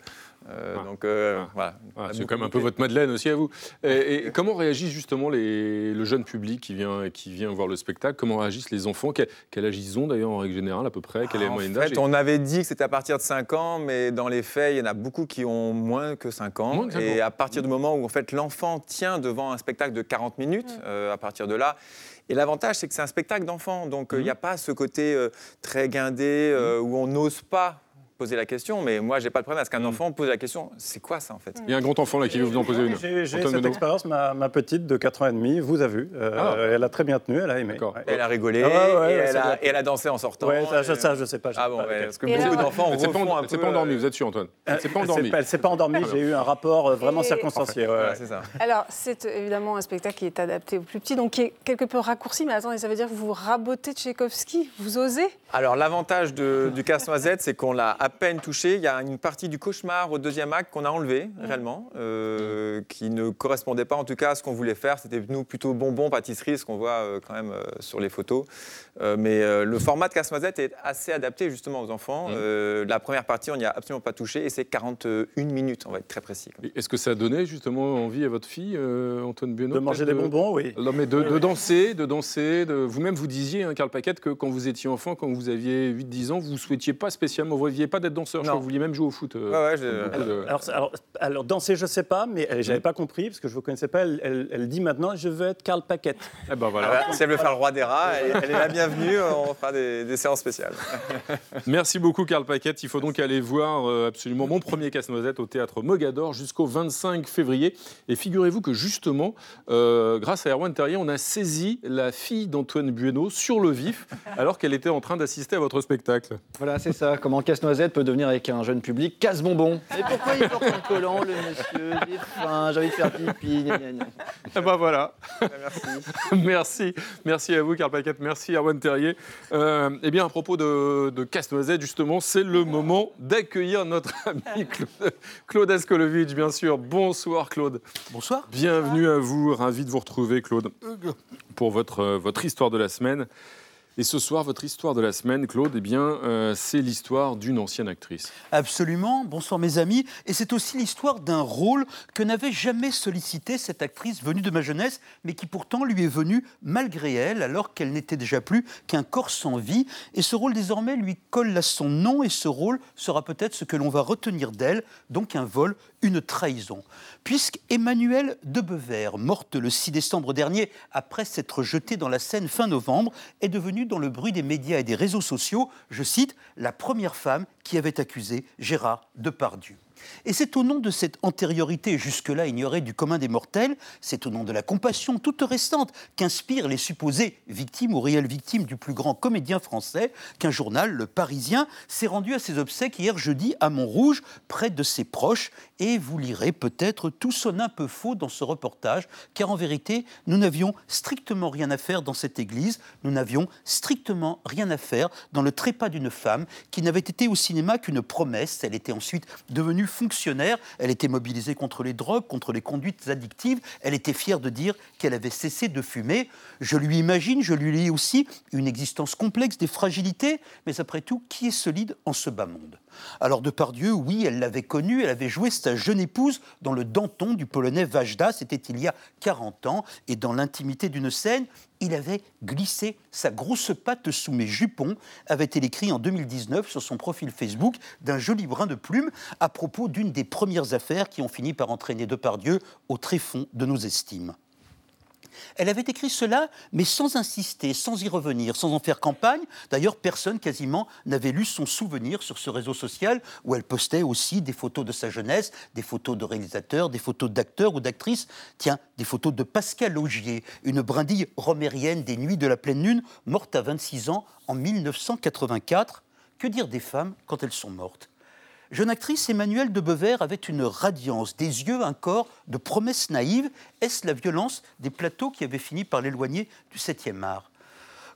Euh, Ah. Donc euh, Ah. voilà. Ah, c'est quand même un peu votre Madeleine aussi à vous. Et, et comment réagissent justement les, le jeune public qui vient, qui vient voir le spectacle? Comment réagissent les enfants? Quel, quel âge ils ont d'ailleurs en règle générale à peu près? Quelle est la en moyenne fait, d'âge on avait dit que c'était à partir de 5 ans, mais dans les faits, il y en a beaucoup qui ont moins que 5 ans. Moins que cinq et ans. à partir du moment où en fait, l'enfant tient devant un spectacle de 40 minutes, euh, à partir de là, et l'avantage, c'est que c'est un spectacle d'enfant, donc il n'y a pas ce côté euh, très guindé euh, où on n'ose pas poser la question, mais moi, j'ai pas de problème à ce qu'un enfant pose la question, c'est quoi ça en fait? Il y a un grand enfant là qui veut vous en poser une. J'ai cette expérience, ma, ma petite de 4 ans et demi, vous a vu. Euh, Ah. Elle a très bien tenu, elle a aimé. Ouais. Elle a rigolé, Ah ouais, ouais, et, elle a, bien. et elle a dansé en sortant. Ouais, ça, je- et- ça, je sais pas. je Ah sais bon, pas. ouais, parce que beaucoup d'enfants Elle s'est pas, peu, pas endormie, euh, vous êtes sûr Antoine Elle s'est pas Elle endormie. s'est pas- Elle s'est pas endormie, j'ai eu un rapport euh, vraiment circonstancié. Alors, c'est euh, évidemment un spectacle qui est adapté aux plus petits, donc qui est quelque peu raccourci. Mais attendez, ça veut dire que vous rabotez Tchaïkovski? Vous osez? Alors l'avantage de- du casse-noisette, c'est qu'on l'a à peine touché. Il y a une partie du cauchemar au deuxième acte qu'on a enlevé réellement, euh, qui ne correspondait pas en tout cas à ce qu'on voulait faire. C'était nous plutôt bonbons, pâtisserie, ce qu'on voit euh, quand même euh, sur les photos. Euh, mais euh, le format de casse-noisette est assez adapté justement aux enfants. Euh, la première partie, on n'y a absolument pas touché et c'est 41 minutes, on va être très précis. Est-ce que ça a donné justement envie à votre fille, euh, Antoine Buonneau De manger des bonbons, oui. Non, mais de, de danser, de danser. De... Vous-même, vous disiez, hein, Karl Paquette, que quand vous étiez enfant, quand vous vous aviez 8-10 ans, vous ne souhaitiez pas spécialement, vous ne vouliez pas d'être danseur, je crois que vous vouliez même jouer au foot. euh, ouais, de- Alors, alors, alors, danser, je sais pas, mais euh, j'avais pas compris parce que je vous connaissais pas. Elle, elle- elle dit maintenant, je veux être Karl Paquette. Eh ben Ah voilà. bah, si elle veut faire le roi des rats, elle, elle est la bienvenue, on fera des, des séances spéciales. Merci beaucoup, Karl Paquette. Il faut donc aller voir euh, absolument mon premier casse-noisette au théâtre Mogador jusqu'au 25 février. Et figurez-vous que justement, euh, grâce à Erwan Terrier, on a saisi la fille d'Antoine Bueno sur le vif, alors qu'elle était en train d'assister à votre spectacle. Voilà, c'est ça. Comment Casse-Noisette peut devenir avec un jeune public casse-bonbon. Et pourquoi il porte un collant, le monsieur? Est fin, j'ai envie de faire pipi. gna, gna, gna. Eh ben voilà. Merci. Merci, merci à vous, Karl Paquette, merci Erwan Terrier. Euh, eh bien, à propos de, de Casse-Noisette, justement, c'est le moment d'accueillir notre ami Claude, Claude Askolovitch, bien sûr. Bonsoir, Claude. Bonsoir. Bienvenue à vous, ravi de vous retrouver, Claude, pour votre, euh, votre histoire de la semaine. Et ce soir, votre histoire de la semaine, Claude, eh bien, euh, c'est l'histoire d'une ancienne actrice. Absolument. Bonsoir mes amis. Et c'est aussi l'histoire d'un rôle que n'avait jamais sollicité cette actrice venue de ma jeunesse, mais qui pourtant lui est venu malgré elle, alors qu'elle n'était déjà plus qu'un corps sans vie. Et ce rôle désormais lui colle à son nom, et ce rôle sera peut-être ce que l'on va retenir d'elle, donc un vol, une trahison. Puisque Emmanuelle Debever, morte le 6 décembre dernier, après s'être jetée dans la Seine fin novembre, est devenue dans le bruit des médias et des réseaux sociaux, je cite, la première femme qui avait accusé Gérard Depardieu. Et c'est au nom de cette antériorité jusque-là ignorée du commun des mortels, c'est au nom de la compassion toute récente qu'inspirent les supposées victimes ou réelles victimes du plus grand comédien français qu'un journal, Le Parisien, s'est rendu à ses obsèques hier jeudi à Montrouge, près de ses proches. Et vous lirez peut-être tout sonne un peu faux dans ce reportage, car en vérité, nous n'avions strictement rien à faire dans cette église, nous n'avions strictement rien à faire dans le trépas d'une femme qui n'avait été au cinéma qu'une promesse. Elle était ensuite devenue fonctionnaire, elle était mobilisée contre les drogues, contre les conduites addictives, elle était fière de dire qu'elle avait cessé de fumer. Je lui imagine, je lui lis aussi une existence complexe, des fragilités, mais après tout, qui est solide en ce bas monde? Alors Depardieu, oui, elle l'avait connu, elle avait joué sa jeune épouse dans le Danton du polonais Vajda, c'était il y a 40 ans, et dans l'intimité d'une scène, il avait glissé sa grosse patte sous mes jupons, avait-elle écrit en 2019 sur son profil Facebook d'un joli brin de plume à propos d'une des premières affaires qui ont fini par entraîner Depardieu au tréfonds de nos estimes. Elle avait écrit cela, mais sans insister, sans y revenir, sans en faire campagne. D'ailleurs, personne quasiment n'avait lu son souvenir sur ce réseau social où elle postait aussi des photos de sa jeunesse, des photos de réalisateurs, des photos d'acteurs ou d'actrices. Tiens, des photos de Pascal Augier, une brindille romérienne des Nuits de la pleine lune, morte à 26 ans en 1984. Que dire des femmes quand elles sont mortes? Jeune actrice, Emmanuelle de Bever avait une radiance, des yeux, un corps de promesses naïves. Est-ce la violence des plateaux qui avait fini par l'éloigner du 7e art?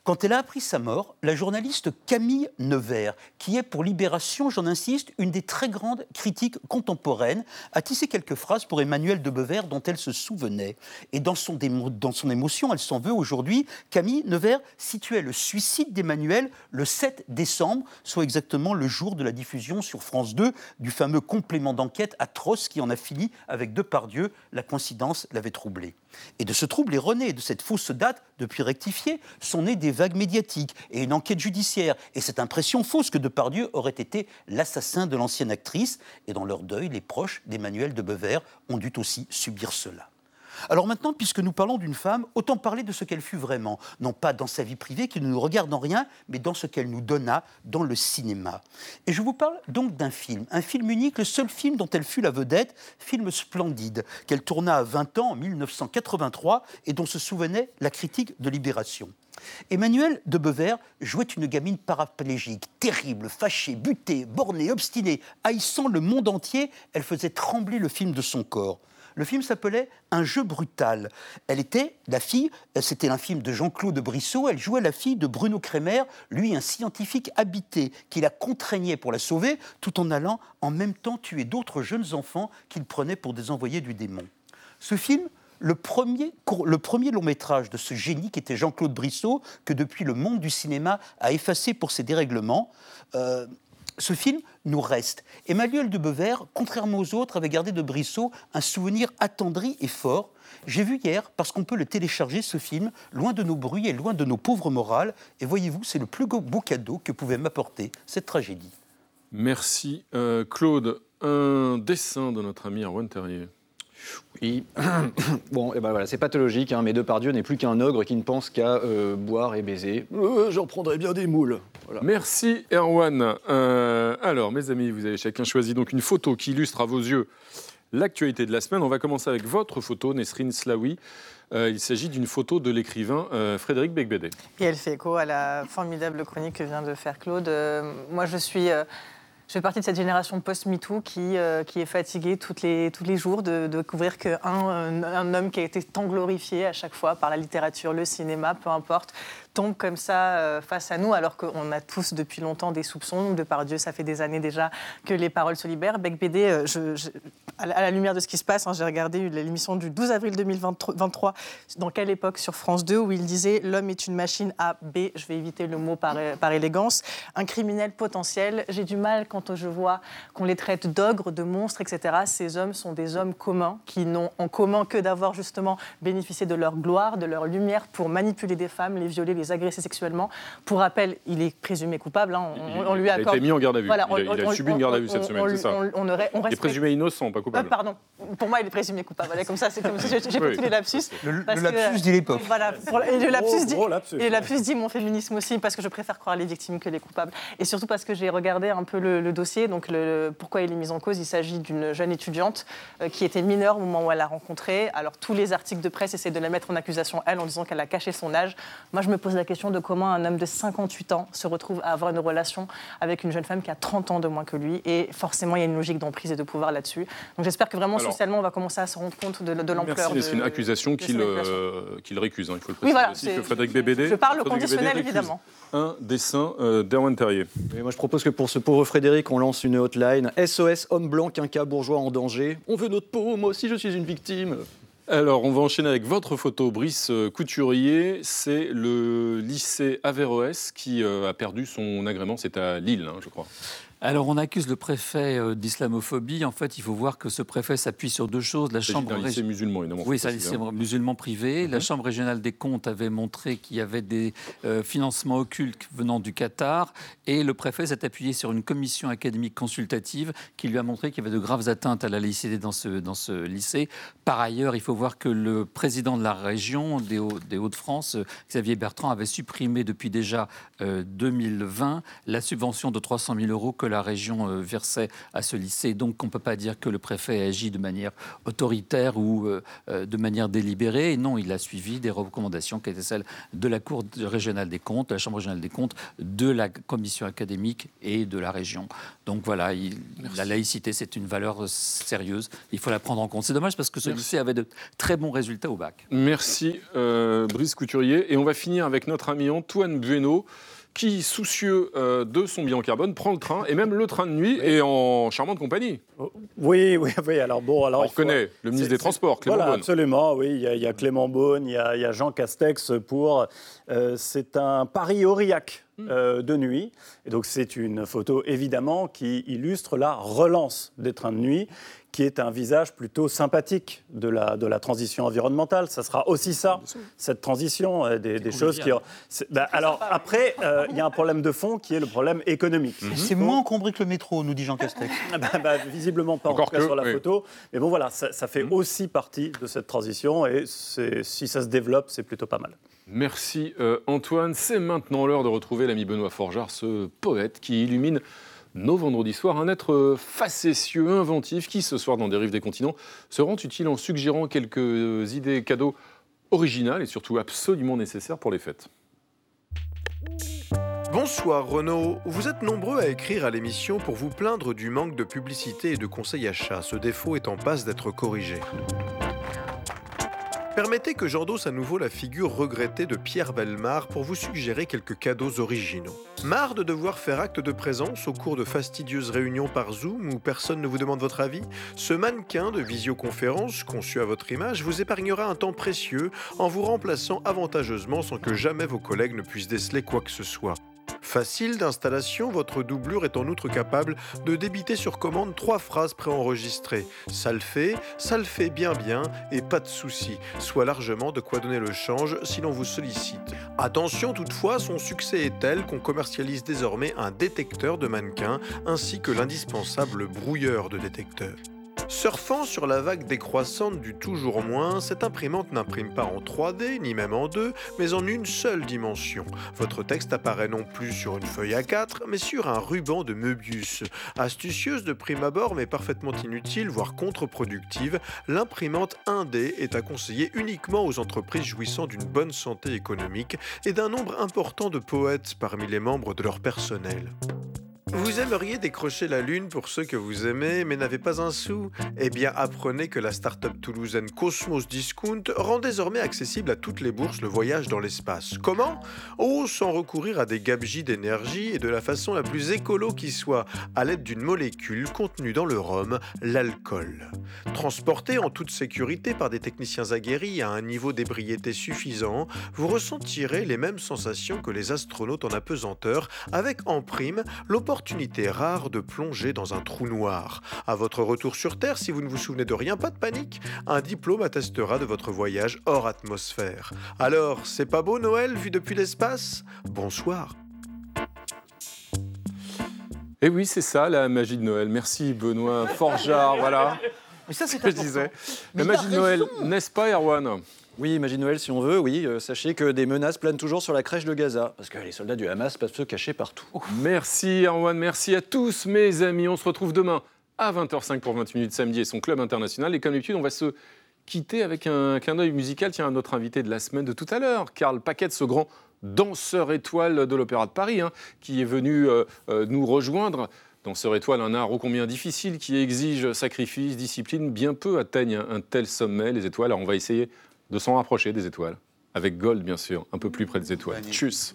Quand elle a appris sa mort, la journaliste Camille Nevers, qui est pour Libération, j'en insiste, une des très grandes critiques contemporaines, a tissé quelques phrases pour Emmanuel de Bever dont elle se souvenait. Et dans son, émotion, elle s'en veut aujourd'hui, Camille Nevers situait le suicide d'Emmanuel le 7 décembre, soit exactement le jour de la diffusion sur France 2 du fameux complément d'enquête atroce qui en a fini avec Depardieu. La coïncidence l'avait troublé. Et de ce trouble erroné, de cette fausse date, depuis rectifiée, sont nées des vagues médiatiques et une enquête judiciaire. Et cette impression fausse que Depardieu aurait été l'assassin de l'ancienne actrice. Et dans leur deuil, les proches d'Emmanuel de Bever ont dû aussi subir cela. Alors maintenant, puisque nous parlons d'une femme, autant parler de ce qu'elle fut vraiment, non pas dans sa vie privée qui ne nous regarde en rien, mais dans ce qu'elle nous donna dans le cinéma. Et je vous parle donc d'un film, un film unique, le seul film dont elle fut la vedette, film splendide, qu'elle tourna à 20 ans en 1983 et dont se souvenait la critique de Libération. Emmanuelle de Bever jouait une gamine paraplégique, terrible, fâchée, butée, bornée, obstinée, haïssant le monde entier. Elle faisait trembler le film de son corps. Le film s'appelait Un jeu brutal. Elle était la fille, c'était un film de Jean-Claude Brissot, elle jouait la fille de Bruno Kremer, lui un scientifique habité, qui la contraignait pour la sauver, tout en allant en même temps tuer d'autres jeunes enfants qu'il prenait pour des envoyés du démon. Ce film, le premier, court- le premier long métrage de ce génie qui était Jean-Claude Brissot, que depuis le monde du cinéma a effacé pour ses dérèglements, euh, ce film nous reste. Emmanuel de Bever, contrairement aux autres, avait gardé de Brissot un souvenir attendri et fort. J'ai vu hier, parce qu'on peut le télécharger, ce film, loin de nos bruits et loin de nos pauvres morales. Et voyez-vous, c'est le plus beau cadeau que pouvait m'apporter cette tragédie. Merci. Euh, Claude, un dessin de notre ami Erwan Terrier. Oui, bon, et ben voilà, c'est pathologique, hein, mais Depardieu n'est plus qu'un ogre qui ne pense qu'à euh, boire et baiser. Euh, J'en prendrais bien des moules. Merci Erwan. Euh, alors, mes amis, vous avez chacun choisi donc une photo qui illustre à vos yeux l'actualité de la semaine. On va commencer avec votre photo, Nesrine Slaoui. il s'agit d'une photo de l'écrivain Frédéric Becbédé. Et elle fait écho à la formidable chronique que vient de faire Claude. moi, je suis je fais partie de cette génération post-MeToo qui, euh, est fatiguée tous les jours de, découvrir qu'un un homme qui a été tant glorifié à chaque fois par la littérature, le cinéma, peu importe, tombe comme ça euh, face à nous, alors qu'on a tous depuis longtemps des soupçons. De par Dieu, ça fait des années déjà que les paroles se libèrent. Bec BD, euh, à, la, lumière de ce qui se passe, hein, j'ai regardé l'émission du 12 avril 2023, dans quelle époque sur France 2, où il disait L'homme est une machine A, B, je vais éviter le mot par, par élégance, un criminel potentiel. J'ai du mal quand je vois qu'on les traite d'ogres, de monstres, etc. Ces hommes sont des hommes communs qui n'ont en commun que d'avoir justement bénéficié de leur gloire, de leur lumière pour manipuler des femmes, les violer, les agressé sexuellement. Pour rappel, il est présumé coupable. Hein. On, lui accorde... Il a été mis en garde à vue. il, a, subi une garde à vue cette semaine, c'est ça. On, aurait, Il est présumé innocent, pas coupable. Euh, pardon. Pour moi, il est présumé coupable. comme ça, c'est comme si j'ai tous les lapsus. Le, lapsus dit l'époque. Voilà. et le lapsus, dit, et lapsus dit mon féminisme aussi, parce que je préfère croire les victimes que les coupables. Et surtout parce que j'ai regardé un peu le, dossier. Donc, le, pourquoi il est mis en cause Il s'agit d'une jeune étudiante euh, qui était mineure au moment où elle l'a rencontré. Alors, tous les articles de presse essaient de la mettre en accusation, elle, en disant qu'elle a caché son âge. Moi, je me pose la question de comment un homme de 58 ans se retrouve à avoir une relation avec une jeune femme qui a 30 ans de moins que lui. Et forcément, il y a une logique d'emprise et de pouvoir là-dessus. Donc j'espère que vraiment, socialement, on va commencer à se rendre compte de, de l'ampleur. C'est une accusation qu'il euh, récuse. Hein, il faut le préciser oui, voilà, aussi que Frédéric Bébédé. Je parle au conditionnel, évidemment. Un dessin euh, d'Erwan Terrier. moi, je propose que pour ce pauvre Frédéric, on lance une hotline. SOS, homme blanc, quinca, bourgeois en danger. On veut notre peau, moi aussi je suis une victime. Alors, on va enchaîner avec votre photo, Brice euh, Couturier. C'est le lycée Averroès qui euh, a perdu son agrément. C'est à Lille, hein, je crois. Alors, on accuse le préfet euh, d'islamophobie. En fait, il faut voir que ce préfet s'appuie sur deux choses. La chambre un lycée musulman, évidemment. Oui, c'est un lycée musulman privé. La mhm. Chambre régionale des comptes avait montré qu'il y avait des euh, financements occultes venant du Qatar. Et le préfet s'est appuyé sur une commission académique consultative qui lui a montré qu'il y avait de graves atteintes à la laïcité dans ce, dans ce lycée. Par ailleurs, il faut voir que le président de la région des Hauts-de-France, Xavier Bertrand, avait supprimé depuis déjà 2020 euh, la subvention de 300 000 euros que la région euh, versait à ce lycée. Donc on ne peut pas dire que le préfet agit de manière autoritaire ou euh, euh, de manière délibérée. non, il a suivi des recommandations qui étaient celles de la Cour régionale des comptes, de la Chambre régionale des comptes, de la commission académique et de la région. Donc voilà, la laïcité, c'est une valeur sérieuse. Il faut la prendre en compte. C'est dommage parce que ce lycée avait de très bons résultats au bac. Merci Brice Couturier. Et on va finir avec notre ami Antoine Bueno qui, soucieux euh, de son bilan carbone, prend le train, et même le train de nuit, et en charmante compagnie. Oui, oui, oui. Alors bon, alors on reconnaît le ministre des Transports, Clément voilà, Absolument, oui. Il y, a, Clément Beaune, il y a, Jean Castex pour. Euh, c'est un Paris-Aurillac. Hmm. Euh, de nuit. Et donc c'est une photo évidemment qui illustre la relance des trains de nuit qui est un visage plutôt sympathique de la, de la transition environnementale. Ça sera aussi ça, cette transition, euh, des, choses qui... Bah, alors après, euh, il y a un problème de fond qui est le problème économique. C'est moins encombré que le métro, nous dit Jean Castex. bah, bah, visiblement pas, en tout cas sur la photo. Mais bon voilà, ça, fait mhm. aussi partie de cette transition et si ça se développe, c'est plutôt pas mal. Merci euh, Antoine. C'est maintenant l'heure de retrouver l'ami Benoît Forgeard, ce poète qui illumine nos vendredis soirs, un être facétieux, inventif, qui ce soir dans Dérive des continents se rend utile en suggérant quelques idées cadeaux originales et surtout absolument nécessaires pour les fêtes. Bonsoir Renaud, vous êtes nombreux à écrire à l'émission pour vous plaindre du manque de publicité et de conseils achats. Ce défaut est en passe d'être corrigé. Permettez que j'endosse à nouveau la figure regrettée de Pierre Belmar pour vous suggérer quelques cadeaux originaux. Marre de devoir faire acte de présence au cours de fastidieuses réunions par Zoom où personne ne vous demande votre avis Ce mannequin de visioconférence conçu à votre image vous épargnera un temps précieux en vous remplaçant avantageusement sans que jamais vos collègues ne puissent déceler quoi que ce soit. Facile d'installation, votre doublure est en outre capable de débiter sur commande trois phrases préenregistrées. Ça le fait, ça le fait bien bien et pas de souci. Soit largement de quoi donner le change si l'on vous sollicite. Attention toutefois, son succès est tel qu'on commercialise désormais un détecteur de mannequins ainsi que l'indispensable brouilleur de détecteurs. Surfant sur la vague décroissante du toujours moins, cette imprimante n'imprime pas en 3D, ni même en 2, mais en une seule dimension. Votre texte apparaît non plus sur une feuille A4, mais sur un ruban de Möbius. Astucieuse de prime abord, mais parfaitement inutile, voire contre-productive, l'imprimante 1D est à conseiller uniquement aux entreprises jouissant d'une bonne santé économique et d'un nombre important de poètes parmi les membres de leur personnel. Vous aimeriez décrocher la lune pour ceux que vous aimez, mais n'avez pas un sou? Eh bien, apprenez que la start-up toulousaine Cosmos Discount rend désormais accessible à toutes les bourses le voyage dans l'espace. Comment? Oh, sans recourir à des gabegies d'énergie et de la façon la plus écolo qui soit, à l'aide d'une molécule contenue dans le rhum, l'alcool. Transporté en toute sécurité par des techniciens aguerris à un niveau d'ébriété suffisant, vous ressentirez les mêmes sensations que les astronautes en apesanteur, avec en prime l'opportunité opportunité rare de plonger dans un trou noir. À votre retour sur Terre, si vous ne vous souvenez de rien, pas de panique, un diplôme attestera de votre voyage hors atmosphère. Alors, c'est pas beau Noël vu depuis l'espace? Bonsoir. Et oui, c'est ça la magie de Noël. Merci Benoît Forjard, voilà. Mais ça, c'est ce que je disais. La magie de Noël, n'est-ce pas Erwan? Oui, magie de Noël si on veut, oui. Euh, sachez que des menaces planent toujours sur la crèche de Gaza, parce que les soldats du Hamas peuvent se cacher partout. Merci Erwan, merci à tous mes amis. On se retrouve demain à 20h05 pour 28 minutes samedi et son club international. Et comme d'habitude, on va se quitter avec un clin d'œil musical. Tiens, notre invité de la semaine de tout à l'heure, Karl Paquette, ce grand danseur étoile de l'Opéra de Paris, hein, qui est venu euh, euh, nous rejoindre. Danseur étoile, un art ô combien difficile qui exige sacrifice, discipline. Bien peu atteignent un tel sommet, les étoiles. Alors on va essayer de s'en rapprocher des étoiles. Avec Gold, bien sûr, un peu plus près des étoiles. Tchuss